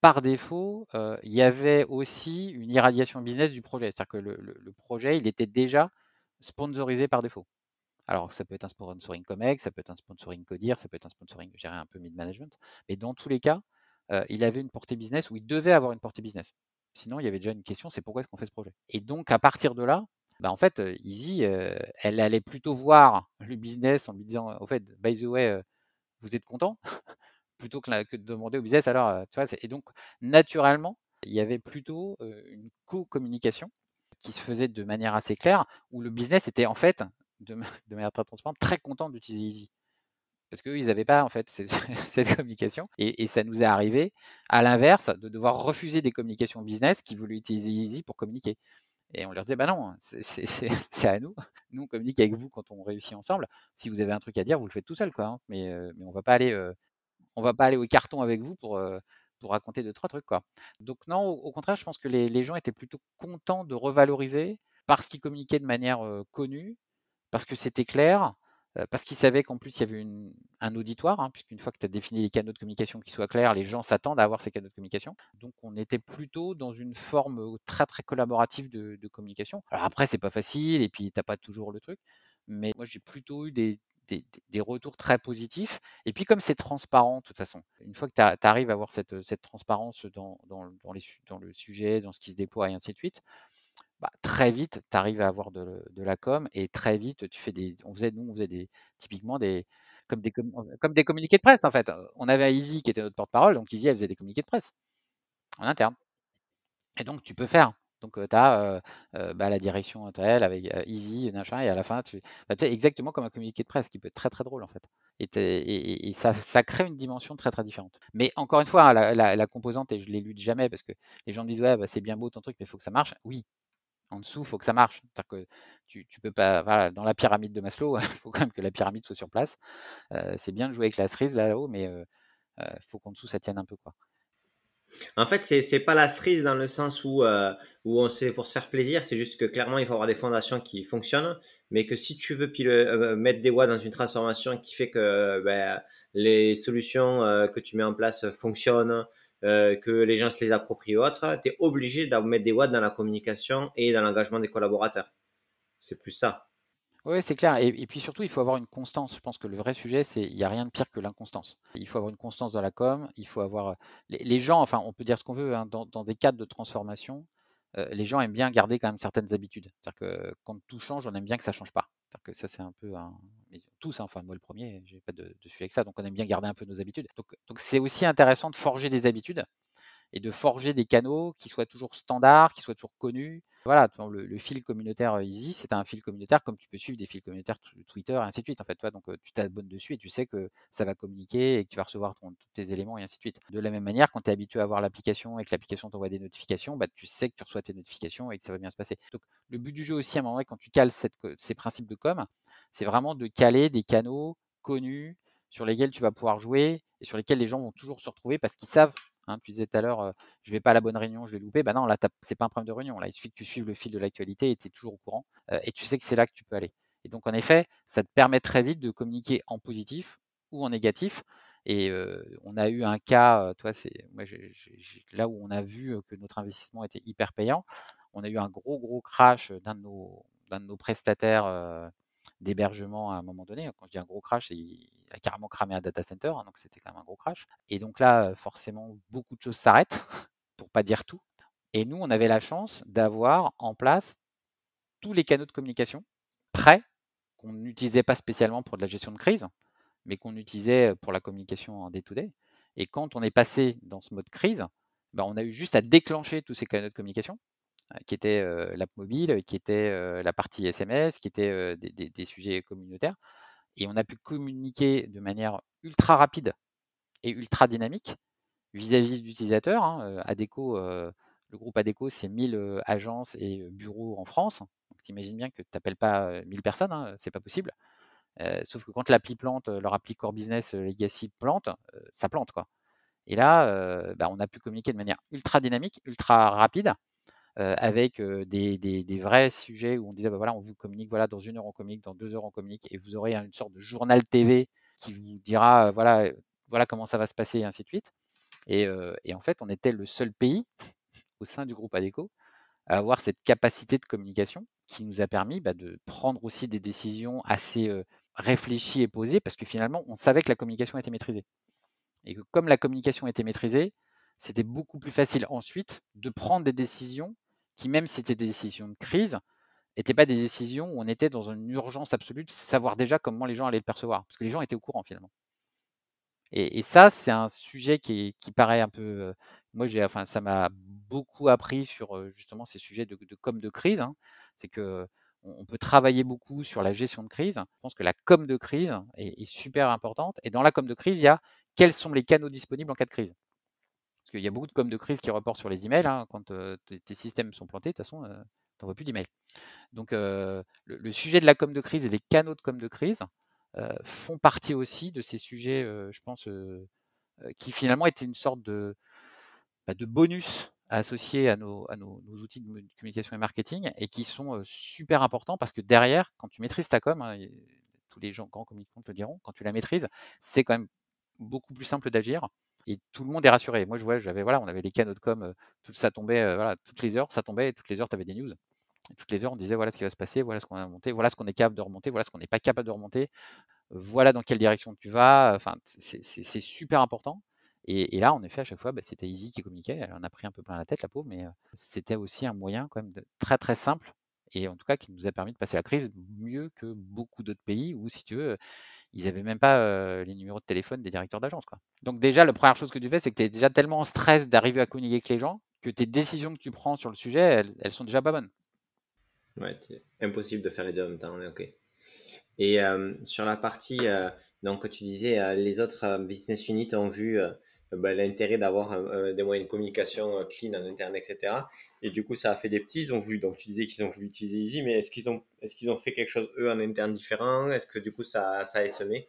par défaut, il y avait aussi une irradiation business du projet, c'est-à-dire que le projet, il était déjà sponsorisé par défaut. Alors, ça peut être un sponsoring COMEX, ça peut être un sponsoring CODIR, ça peut être un sponsoring, je un peu mid-management. Mais dans tous les cas, euh, il avait une portée business ou il devait avoir une portée business. Sinon, il y avait déjà une question, c'est pourquoi est-ce qu'on fait ce projet? Et donc, à partir de là, bah, en fait, euh, Easy, euh, elle allait plutôt voir le business en lui disant, au fait, by the way, vous êtes content? Plutôt que, que, de demander au business, alors, tu vois, et donc, naturellement, il y avait plutôt une co-communication qui se faisait de manière assez claire, où le business était en fait, de, manière très transparente, très content d'utiliser Easy. Parce qu'eux, ils n'avaient pas en fait cette, communication. Et, ça nous est arrivé, à l'inverse, de devoir refuser des communications business qui voulaient utiliser Easy pour communiquer. Et on leur disait, bah non, c'est à nous. Nous, on communique avec vous quand on réussit ensemble. Si vous avez un truc à dire, vous le faites tout seul, quoi. Hein. Mais, euh, mais on va pas aller, euh, on va pas aller au carton avec vous pour, euh, pour raconter deux, trois trucs. Quoi. Donc non, au, contraire, je pense que les, gens étaient plutôt contents de revaloriser parce qu'ils communiquaient de manière connue, parce que c'était clair, parce qu'ils savaient qu'en plus il y avait un auditoire, hein, puisqu'une fois que tu as défini les canaux de communication qui soient clairs, les gens s'attendent à avoir ces canaux de communication. Donc on était plutôt dans une forme très très collaborative de, de communication. Alors après, c'est pas facile et puis tu n'as pas toujours le truc, mais moi j'ai plutôt eu des, des, retours très positifs. Et puis comme c'est transparent, de toute façon, une fois que tu arrives à avoir cette, transparence dans, le sujet, dans ce qui se déploie et ainsi de suite, bah, très vite, tu arrives à avoir de, la com et très vite, tu fais des. On faisait, nous, on faisait des, typiquement des comme, des, comme des communiqués de presse, en fait. On avait Easy qui était notre porte-parole, donc Easy, elle faisait des communiqués de presse en interne. Et donc, tu peux faire. Donc, tu as bah, la direction elle avec Easy, et à la fin, tu, bah, exactement comme un communiqué de presse qui peut être très très drôle en fait. Et, ça, crée une dimension très très différente. Mais encore une fois, hein, la, composante, et je ne l'élude jamais parce que les gens me disent Ouais, bah, c'est bien beau ton truc, mais il faut que ça marche. Oui, en dessous, il faut que ça marche. C'est-à-dire que tu, tu, peux pas. Voilà, dans la pyramide de Maslow, il faut quand même que la pyramide soit sur place. c'est bien de jouer avec la cerise là-haut, mais il faut qu'en dessous ça tienne un peu. quoi. En fait, c'est pas la cerise dans le sens où euh, où on c'est pour se faire plaisir. C'est juste que clairement, il faut avoir des fondations qui fonctionnent, mais que si tu veux pile, euh, mettre des watts dans une transformation qui fait que ben, les solutions euh, que tu mets en place fonctionnent, que les gens se les approprient autres, tu es obligé de mettre des watts dans la communication et dans l'engagement des collaborateurs. C'est plus ça. Oui, c'est clair. Et, puis surtout, il faut avoir une constance. Je pense que le vrai sujet, c'est il n'y a rien de pire que l'inconstance. Il faut avoir une constance dans la com. Il faut avoir les, gens. Enfin, on peut dire ce qu'on veut hein, dans, des cadres de transformation. Euh, les gens aiment bien garder quand même certaines habitudes. C'est-à-dire que quand tout change, on aime bien que ça change pas. C'est-à-dire que ça, c'est un peu un... tous. Hein, enfin, moi le premier, j'ai pas de, de sujet avec ça. Donc, on aime bien garder un peu nos habitudes. Donc c'est aussi intéressant de forger des habitudes et de forger des canaux qui soient toujours standards, qui soient toujours connus. Voilà, le, fil communautaire euh, Easy, c'est un fil communautaire comme tu peux suivre des fils communautaires Twitter et ainsi de suite. En fait, toi, donc euh, tu t'abonnes dessus et tu sais que ça va communiquer et que tu vas recevoir tous tes éléments et ainsi de suite. De la même manière, quand tu es habitué à voir l'application et que l'application t'envoie des notifications, bah, tu sais que tu reçois tes notifications et que ça va bien se passer. Donc, le but du jeu aussi, à un moment donné, quand tu cales ces principes de com, c'est vraiment de caler des canaux connus sur lesquels tu vas pouvoir jouer et sur lesquels les gens vont toujours se retrouver parce qu'ils savent Hein, tu disais tout à l'heure, je vais pas à la bonne réunion, je vais louper. Bah non, là, c'est pas un problème de réunion. Là, il suffit que tu suives le fil de l'actualité et tu es toujours au courant. et tu sais que c'est là que tu peux aller. Et donc, en effet, ça te permet très vite de communiquer en positif ou en négatif. Et on a eu un cas, toi, c'est là où on a vu que notre investissement était hyper payant, on a eu un gros, gros crash d'un de nos, d'un de nos prestataires d'hébergement à un moment donné. Quand je dis un gros crash, il a carrément cramé un data center, hein, donc c'était quand même un gros crash. Et donc là, forcément, beaucoup de choses s'arrêtent, pour pas dire tout. Et nous, on avait la chance d'avoir en place tous les canaux de communication prêts, qu'on n'utilisait pas spécialement pour de la gestion de crise, mais qu'on utilisait pour la communication en day-to-day. Et quand on est passé dans ce mode crise, ben, on a eu juste à déclencher tous ces canaux de communication qui était l'app mobile, qui était la partie SMS, qui était des, sujets communautaires. Et on a pu communiquer de manière ultra rapide et ultra dynamique vis-à-vis de l'utilisateur. Hein. Adeco, le groupe Adeco, c'est 1000 agences et bureaux en France. Donc t'imagines bien que tu n'appelles pas 1000 personnes, hein, c'est pas possible. sauf que quand l'appli plante, leur appli core business legacy plante, ça plante quoi. Et là, bah, on a pu communiquer de manière ultra dynamique, ultra rapide, avec des, vrais sujets où on disait bah, voilà, on vous communique, voilà, dans une heure on communique, dans deux heures on communique, et vous aurez une sorte de journal TV qui vous dira voilà, voilà comment ça va se passer, et ainsi de suite. Et, en fait, on était le seul pays au sein du groupe ADECO à avoir cette capacité de communication qui nous a permis bah, de prendre aussi des décisions assez réfléchies et posées parce que finalement, on savait que la communication était maîtrisée. Et que comme la communication était maîtrisée, c'était beaucoup plus facile ensuite de prendre des décisions qui, même si c'était des décisions de crise, n'étaient pas des décisions où on était dans une urgence absolue de savoir déjà comment les gens allaient le percevoir, parce que les gens étaient au courant finalement. Et, ça, c'est un sujet qui, paraît un peu. Euh, moi, j'ai, enfin, ça m'a beaucoup appris sur euh, justement ces sujets de, com de crise. Hein. C'est que on peut travailler beaucoup sur la gestion de crise. Je pense que la com de crise est, est super importante. Et dans la com de crise, il y a quels sont les canaux disponibles en cas de crise. Qu'il y a beaucoup de com de crise qui reportent sur les emails. Hein, quand tes systèmes sont plantés, de toute façon, tu n'envoies plus d'emails. Donc, le, sujet de la com de crise et des canaux de com de crise font partie aussi de ces sujets, je pense, qui finalement étaient une sorte de, bah, bonus associés à, nos, à nos, outils de communication et marketing et qui sont super importants parce que derrière, quand tu maîtrises ta com, hein, tous les gens grands communicants te le diront, quand tu la maîtrises, c'est quand même beaucoup plus simple d'agir et tout le monde est rassuré. Moi, je vois, j'avais voilà, on avait les canaux de com, tout ça tombait, voilà, toutes les heures, ça tombait, et toutes les heures, tu avais des news. Et toutes les heures, on disait voilà ce qui va se passer, voilà ce qu'on a monté, voilà ce qu'on est capable de remonter, voilà ce qu'on n'est pas capable de remonter, voilà dans quelle direction tu vas. Enfin, c'est super important. Et, là, en effet, à chaque fois, bah, c'était Easy qui communiquait. Elle en a pris un peu plein la tête, la pauvre, mais c'était aussi un moyen quand même de, très très simple et en tout cas qui nous a permis de passer la crise mieux que beaucoup d'autres pays où, si tu veux, ils n'avaient même pas les numéros de téléphone des directeurs d'agence. Donc déjà, la première chose que tu fais, c'est que tu es déjà tellement en stress d'arriver à communiquer avec les gens que tes décisions que tu prends sur le sujet, elles, sont déjà pas bonnes. Ouais, impossible de faire les deux en même temps, ok. Et sur la partie, donc tu disais, les autres business units ont vu bah, l'intérêt d'avoir des moyens de communication euh, clean en interne, etc. Et du coup, ça a fait des petits. Ils ont voulu, donc tu disais qu'ils ont voulu utiliser Easy, mais est-ce qu'ils ont, qu'ils ont fait quelque chose eux en interne différent? Est-ce que du coup, ça, ça a semé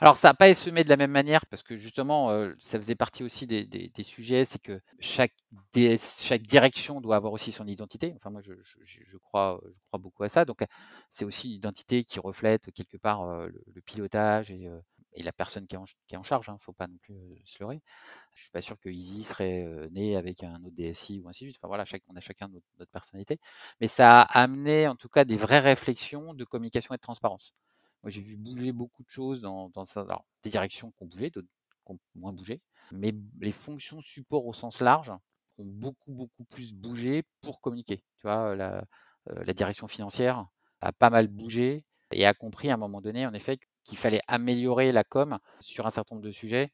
Alors, ça n'a pas semé de la même manière parce que justement, euh, ça faisait partie aussi des, des- sujets, c'est que chaque, chaque direction doit avoir aussi son identité. Enfin, moi, je, je- crois, je crois beaucoup à ça. Donc, c'est aussi une identité qui reflète quelque part euh, le, pilotage et, et la personne qui est en, charge. Il ne faut pas non plus se leurrer. Je suis pas sûr que Easy serait né avec un autre DSI ou ainsi de suite. Enfin, voilà, on a chacun notre, personnalité. Mais ça a amené en tout cas des vraies réflexions de communication et de transparence. Moi, j'ai vu bouger beaucoup de choses dans, des directions qui ont bougé, d'autres qui ont moins bougé. Mais les fonctions support au sens large ont beaucoup, beaucoup plus bougé pour communiquer. Tu vois, la, la direction financière a pas mal bougé et a compris à un moment donné, en effet, qu'il fallait améliorer la com sur un certain nombre de sujets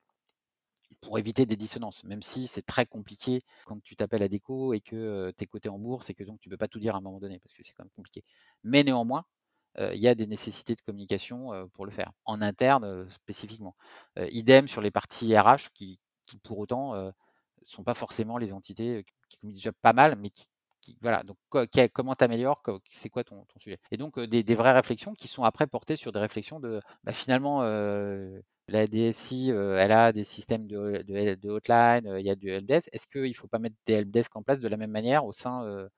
pour éviter des dissonances, même si c'est très compliqué quand tu t'appelles à déco et que tu es coté en bourse et que donc tu peux pas tout dire à un moment donné parce que c'est quand même compliqué. Mais néanmoins, il y a des nécessités de communication pour le faire, en interne spécifiquement. Idem sur les parties RH qui, qui pour autant ne sont pas forcément les entités qui communiquent déjà pas mal, mais qui, voilà, donc comment t'améliores, c'est quoi ton, sujet? Et donc euh, des, vraies réflexions qui sont après portées sur des réflexions de bah, finalement euh, la DSI, euh, elle a des systèmes de, hotline, il y a du helpdesk. Est-ce qu'il ne faut pas mettre des helpdesk en place de la même manière au sein,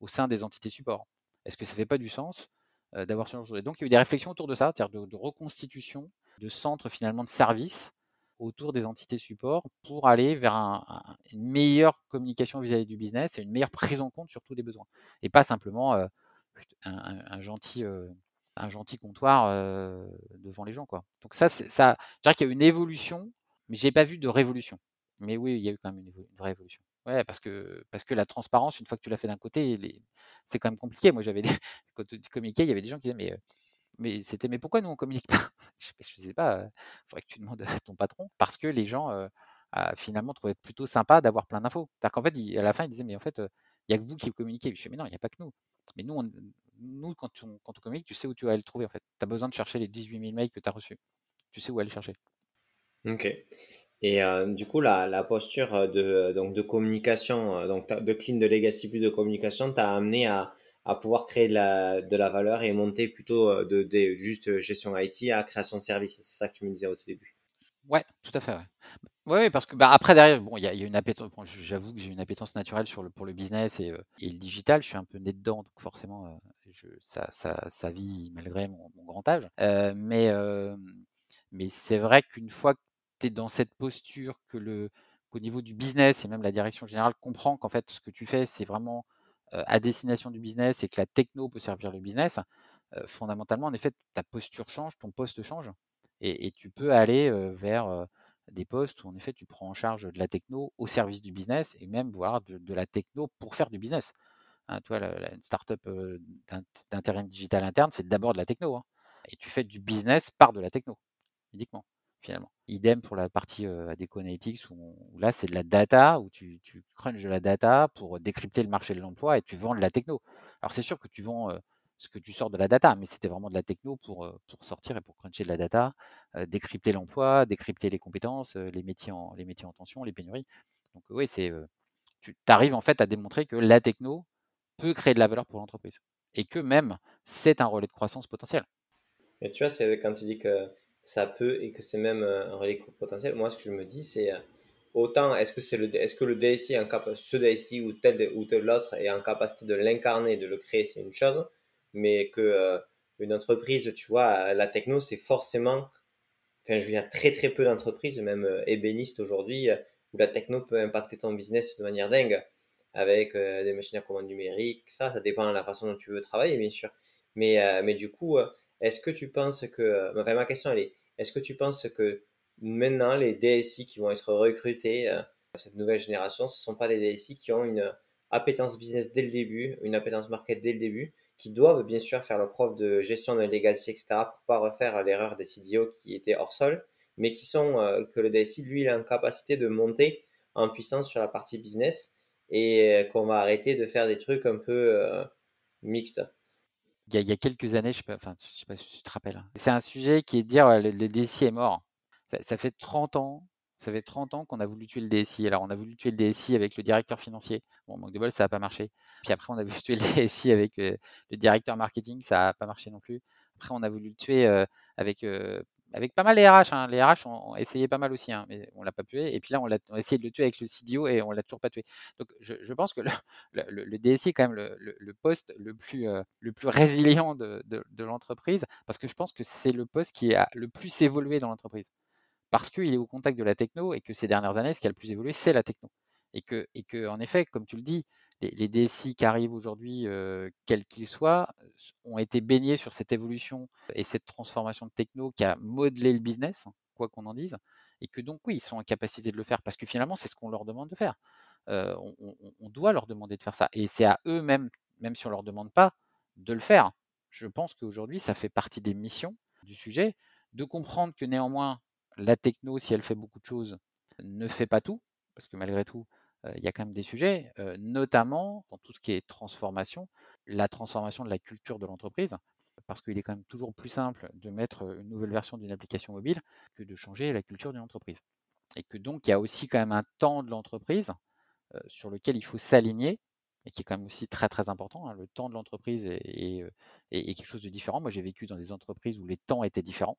au sein des entités support? Est-ce que ça ne fait pas du sens d'avoir ce genre de choses? Donc il y a eu des réflexions autour de ça, c'est-à-dire de reconstitution de centres finalement de services autour des entités support pour aller vers un- un- une meilleure communication vis-à-vis du business et une meilleure prise en compte surtout des besoins. Et pas simplement euh, un, gentil, euh, un gentil comptoir euh, devant les gens. Quoi. Donc ça, ça, je dirais qu'il y a une évolution, mais j'ai pas vu de révolution. Mais oui, il y a eu quand même une, vraie évolution. Ouais, parce que, parce que la transparence, une fois que tu l'as fait d'un côté, les- c'est quand même compliqué. Moi, j'avais des, quand tu communiquais, il y avait des gens qui disaient, mais mais c'était, mais pourquoi nous on communique pas? Je ne sais pas, il faudrait que tu demandes à ton patron. Parce que les gens, euh, ah, finalement, trouvaient plutôt sympa d'avoir plein d'infos. C'est-à-dire qu'en fait, à la fin, ils disaient, mais en fait, euh, il n'y a que vous qui communiquez. Je dis, mais non, il n'y a pas que nous. Mais nous, nous quand, on, quand on communique, tu sais où tu vas aller le trouver, en fait. Tu as besoin de chercher les 18 000 mails que tu as reçus. Tu sais où aller chercher. Ok. Et euh, du coup, la, posture euh, de, donc de communication, euh, donc de clean de legacy plus de communication, t'a amené à, à pouvoir créer de la, de la valeur et monter plutôt euh, de, de juste gestion IT à création de services. C'est ça que tu me disais au tout début. Ouais, tout à fait. Ouais. Ouais, parce que bah, après derrière, bon, il y, a une appétence. J'avoue que j'ai une appétence naturelle sur le, pour le business et, euh, et le digital. Je suis un peu né dedans, donc forcément, euh, ça, ça, ça vit malgré mon, grand âge. Euh, mais euh, mais c'est vrai qu'une fois que tu es dans cette posture, que le, qu'au niveau du business et même la direction générale comprend qu'en fait ce que tu fais, c'est vraiment euh, à destination du business et que la techno peut servir le business, euh, fondamentalement, en effet, ta posture change, ton poste change et, tu peux aller euh, vers euh, des postes où en effet tu prends en charge de la techno au service du business et même voire de, la techno pour faire du business. Hein, toi, la, une startup euh, d'intérim digital interne, c'est d'abord de la techno. Hein, et tu fais du business par de la techno, uniquement, finalement. Idem pour la partie euh, où, là, c'est de la data, où tu, crunches de la data pour décrypter le marché de l'emploi et tu vends de la techno. Alors, c'est sûr que tu vends euh, ce que tu sors de la data, mais c'était vraiment de la techno pour, euh, pour sortir et pour cruncher de la data, euh, décrypter l'emploi, décrypter les compétences, les, métiers en, les métiers en tension, les pénuries. Donc, oui, c'est, tu arrives en fait à démontrer que la techno peut créer de la valeur pour l'entreprise et que même c'est un relais de croissance potentiel. Mais tu vois, c'est quand tu dis que ça peut et que c'est même euh, un relais potentiel, moi ce que je me dis c'est euh, autant est-ce que c'est le est-ce que le DSI en cap ce DSI ou tel ou tel l'autre est en capacité de l'incarner, de le créer, c'est une chose, mais que euh, une entreprise, tu vois, la techno c'est forcément enfin je dire très très peu d'entreprises, même ébénistes aujourd'hui, où la techno peut impacter ton business de manière dingue avec euh, des machines à commande numérique, ça, ça dépend de la façon dont tu veux travailler, bien sûr. Mais, euh, mais du coup, est-ce que tu penses que, enfin, ma question elle est, est-ce que tu penses que maintenant les DSI qui vont être recrutés, euh, cette nouvelle génération, ce ne sont pas des DSI qui ont une appétence business dès le début, une appétence market dès le début, qui doivent bien sûr faire leur preuve de gestion de legacy, etc., pour pas refaire l'erreur des CDO qui étaient hors sol, mais qui sont, euh, que le DSI, lui, il a une capacité de monter en puissance sur la partie business et qu'on va arrêter de faire des trucs un peu euh, mixtes. Il y, a, quelques années, je ne sais, pas si tu te rappelles, hein. c'est un sujet qui est de dire le, le DSI est mort. Ça, fait 30 ans. Ça fait 30 ans qu'on a voulu tuer le DSI. Alors, on a voulu tuer le DSI avec le directeur financier. Bon, manque de bol, ça n'a pas marché. Puis après, on a voulu tuer le DSI avec le, le directeur marketing. Ça n'a pas marché non plus. Après, on a voulu le tuer euh, avec, euh, avec pas mal les RH. Hein. Les RH ont, essayé pas mal aussi, hein, mais on l'a pas tué. Et puis là, on, a, essayé de le tuer avec le CDO et on l'a toujours pas tué. Donc, je, pense que le, DSI est quand même le, poste le plus, euh, résilient de, de l'entreprise parce que je pense que c'est le poste qui a le plus évolué dans l'entreprise parce qu'il est au contact de la techno et que ces dernières années, ce qui a le plus évolué, c'est la techno. Et que, et que, en effet, comme tu le dis, les, DSI qui arrivent aujourd'hui, euh, quels qu'ils soient, ont été baignés sur cette évolution et cette transformation de techno qui a modelé le business, quoi qu'on en dise, et que donc oui, ils sont en capacité de le faire parce que finalement, c'est ce qu'on leur demande de faire. Euh, on, doit leur demander de faire ça. Et c'est à eux-mêmes, même si on ne leur demande pas, de le faire. Je pense qu'aujourd'hui, ça fait partie des missions du sujet, de comprendre que néanmoins, la techno, si elle fait beaucoup de choses, ne fait pas tout, parce que malgré tout, il y a quand même des sujets, notamment dans tout ce qui est transformation, la transformation de la culture de l'entreprise, parce qu'il est quand même toujours plus simple de mettre une nouvelle version d'une application mobile que de changer la culture d'une entreprise. Et que donc il y a aussi quand même un temps de l'entreprise sur lequel il faut s'aligner, et qui est quand même aussi très très important. Hein. Le temps de l'entreprise est, quelque chose de différent. Moi j'ai vécu dans des entreprises où les temps étaient différents.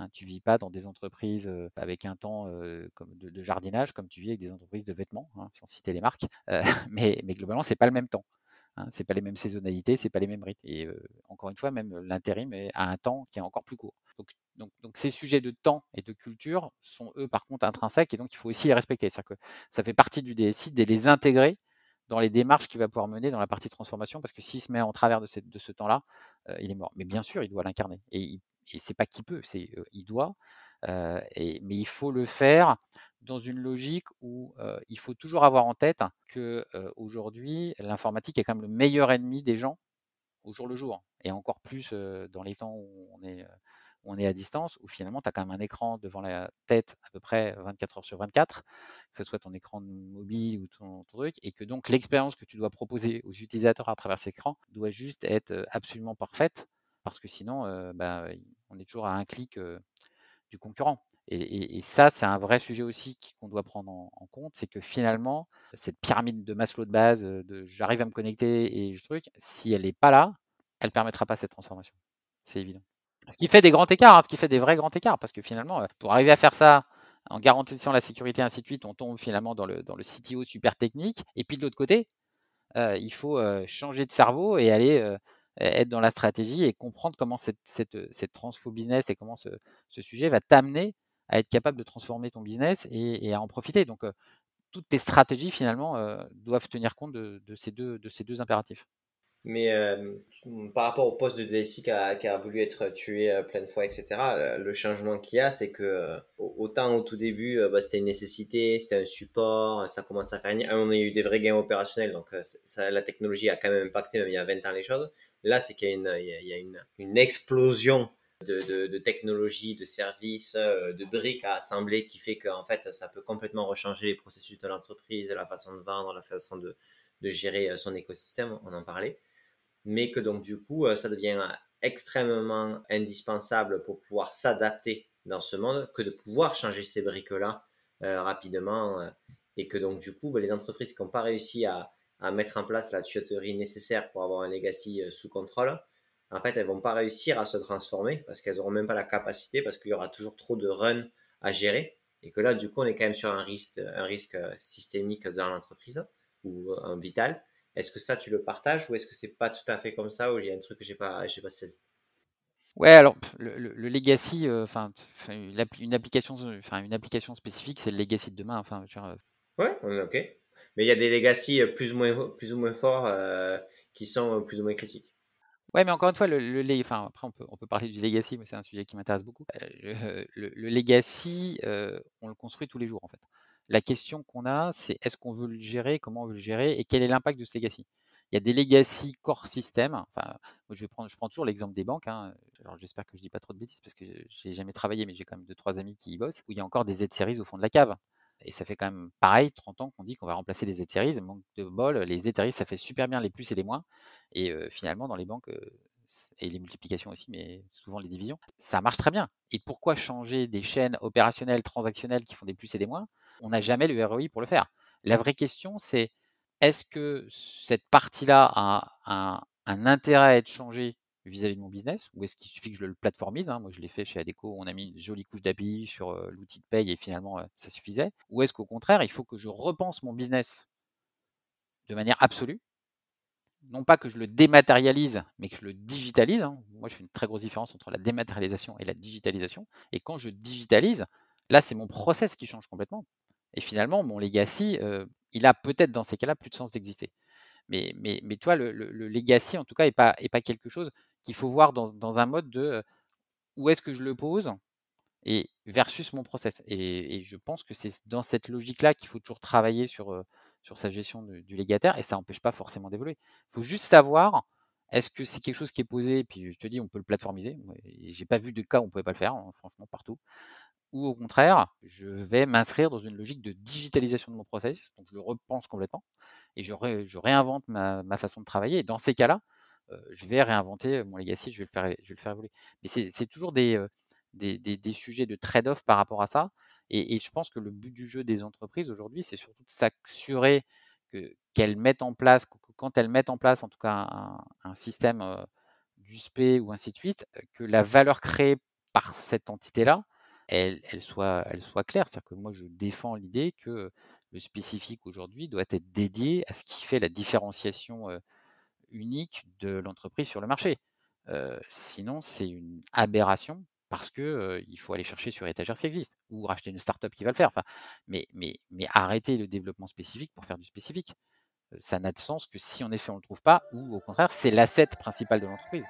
Hein, tu vis pas dans des entreprises avec un temps de, jardinage comme tu vis avec des entreprises de vêtements, hein, on citait les marques. mais, mais globalement, c'est pas le même temps. Hein, c'est pas les mêmes saisonnalités, c'est pas les mêmes rythmes. Et encore une fois, même l'intérim a un temps qui est encore plus court. Donc, ces sujets de temps et de culture sont eux par contre intrinsèques et donc il faut aussi les respecter. C'est-à-dire que ça fait partie du DSI de les intégrer dans les démarches qu'il va pouvoir mener dans la partie transformation parce que s'il se met en travers de, de ce temps-là, il est mort. Mais bien sûr, il doit l'incarner et il et c'est pas qui peut, c'est il doit. mais il faut le faire dans une logique où il faut toujours avoir en tête que aujourd'hui l'informatique est quand même le meilleur ennemi des gens au jour le jour et encore plus dans les temps où on est on est à distance, où finalement tu as quand même un écran devant la tête à peu près 24 heures sur 24, que ce soit ton écran mobile ou ton, ton truc, et que donc l'expérience que tu dois proposer aux utilisateurs à travers cet écran doit juste être absolument parfaite parce que sinon, bah, on est toujours à un clic du concurrent. Et, ça, c'est un vrai sujet aussi qu'on doit prendre en, compte, c'est que finalement, cette pyramide de Maslow de base, de j'arrive à me connecter et je truc, si elle n'est pas là, elle ne permettra pas cette transformation. C'est évident. Ce qui fait des grands écarts, hein, ce qui fait des vrais grands écarts, parce que finalement, pour arriver à faire ça en garantissant la sécurité, ainsi de suite, on tombe finalement dans le, dans le CTO super technique. Et puis de l'autre côté, il faut changer de cerveau et aller être dans la stratégie et comprendre comment cette, cette, cette transfo business et comment ce, sujet va t'amener à être capable de transformer ton business et, à en profiter. Donc, toutes tes stratégies, finalement, doivent tenir compte de, ces deux, de ces deux impératifs. Mais par rapport au poste de DSI qui a, qui a voulu être tué plein de fois, etc., le changement qu'il y a, c'est que autant au tout début, bah, c'était une nécessité, c'était un support, ça commence à faire. On a eu des vrais gains opérationnels, donc la technologie a quand même impacté, même il y a 20 ans, les choses. Là, c'est qu'il y a une, explosion de, technologies, de services, euh, de briques à assembler qui fait qu'en fait, ça peut complètement rechanger les processus de l'entreprise, la façon de vendre, la façon de, de gérer euh, son écosystème, on en parlait. Mais que donc, du coup, euh, ça devient extrêmement indispensable pour pouvoir s'adapter dans ce monde que de pouvoir changer ces briques-là rapidement. et que donc, du coup, ben, les entreprises qui n'ont pas réussi à, à mettre en place la tuyauterie nécessaire pour avoir un legacy euh, sous contrôle, en fait, elles vont pas réussir à se transformer parce qu'elles n'auront même pas la capacité parce qu'il y aura toujours trop de runs à gérer et que là, du coup, on est quand même sur un risque, un risque euh, systémique dans l'entreprise ou euh, un vital. Est-ce que ça, tu le partages ou est-ce que c'est pas tout à fait comme ça ou il y a un truc que j'ai pas, j'ai pas saisi? Ouais, alors le, legacy, enfin une application, enfin une application spécifique, c'est le legacy de demain. Enfin, ouais, ok. Mais il y a des legacy plus ou moins, plus ou moins forts euh, qui sont plus ou moins critiques. Ouais, mais encore une fois, le, le enfin, après on peut, on peut parler du legacy, mais c'est un sujet qui m'intéresse beaucoup. Euh, le, le, legacy, euh, on le construit tous les jours en fait. La question qu'on a, c'est est-ce qu'on veut le gérer, comment on veut le gérer et quel est l'impact de ce legacy? Il y a des legacy core system. Enfin, je vais prendre, je prends toujours l'exemple des banques. Hein. Alors j'espère que je dis pas trop de bêtises parce que j'ai jamais travaillé, mais j'ai quand même deux trois amis qui y bossent. Où il y a encore des Z-series au fond de la cave. Et ça fait quand même pareil, 30 ans qu'on dit qu'on va remplacer les Ethereum. Manque de bol, les Ethereum, ça fait super bien les plus et les moins. Et finalement, dans les banques, et les multiplications aussi, mais souvent les divisions, ça marche très bien. Et pourquoi changer des chaînes opérationnelles, transactionnelles qui font des plus et des moins? On n'a jamais le ROI pour le faire. La vraie question, c'est est-ce que cette partie-là a un, intérêt à être changée vis-à-vis de mon business Ou est-ce qu'il suffit que je le plateformise hein? Moi, je l'ai fait chez Adeco, on a mis une jolie couche d'API sur l'outil de paye et finalement, ça suffisait. Ou est-ce qu'au contraire, il faut que je repense mon business de manière absolue? Non pas que je le dématérialise, mais que je le digitalise. Hein. Moi, je fais une très grosse différence entre la dématérialisation et la digitalisation. Et quand je digitalise, là, c'est mon process qui change complètement. Et finalement, mon legacy, il a peut-être dans ces cas-là plus de sens d'exister. Mais, mais, mais toi, le, legacy, en tout cas, n'est pas, est pas quelque chose qu'il faut voir dans, un mode de où est-ce que je le pose et versus mon process. Et, je pense que c'est dans cette logique-là qu'il faut toujours travailler sur, sur sa gestion du, légataire et ça n'empêche pas forcément d'évoluer. Il faut juste savoir est-ce que c'est quelque chose qui est posé, et puis je te dis, on peut le plateformiser. J'ai pas vu de cas où on ne pouvait pas le faire, hein, franchement, partout. Ou au contraire, je vais m'inscrire dans une logique de digitalisation de mon process, donc je le repense complètement et je, réinvente ma, façon de travailler. Et dans ces cas-là, je vais réinventer mon legacy, je vais le faire, je vais le faire évoluer. Mais c'est toujours des, des, sujets de trade-off par rapport à ça. Et, je pense que le but du jeu des entreprises aujourd'hui, c'est surtout de s'assurer qu'elles mettent en place, que, quand elles mettent en place en tout cas un, système euh, d'USP ou ainsi de suite, que la valeur créée par cette entité-là, elle, soit, elle soit claire. C'est-à-dire que moi, je défends l'idée que le spécifique aujourd'hui doit être dédié à ce qui fait la différenciation unique de l'entreprise sur le marché. Sinon, c'est une aberration parce que il faut aller chercher sur étagère ce qui existe ou racheter une startup qui va le faire. Enfin, mais, mais, mais arrêter le développement spécifique pour faire du spécifique. Ça n'a de sens que si en effet on ne le trouve pas ou au contraire c'est l'asset principal de l'entreprise.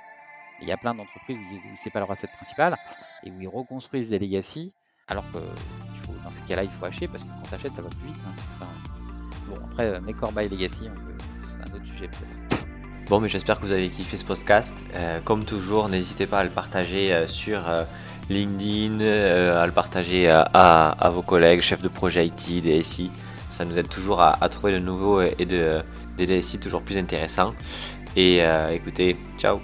Il y a plein d'entreprises où c'est pas leur asset principal et où ils reconstruisent des legacy alors que dans ces cas-là il faut acheter parce que quand tu achètes ça va plus vite. Hein. bon après make or buy legacy c'est un autre sujet. Bon, mais j'espère que vous avez kiffé ce podcast. Euh, comme toujours, n'hésitez pas à le partager euh, sur euh, LinkedIn, à le partager à, vos collègues, chefs de projet IT, DSI. Ça nous aide toujours à, trouver de nouveaux et de, des DSI toujours plus intéressants. Et écoutez, ciao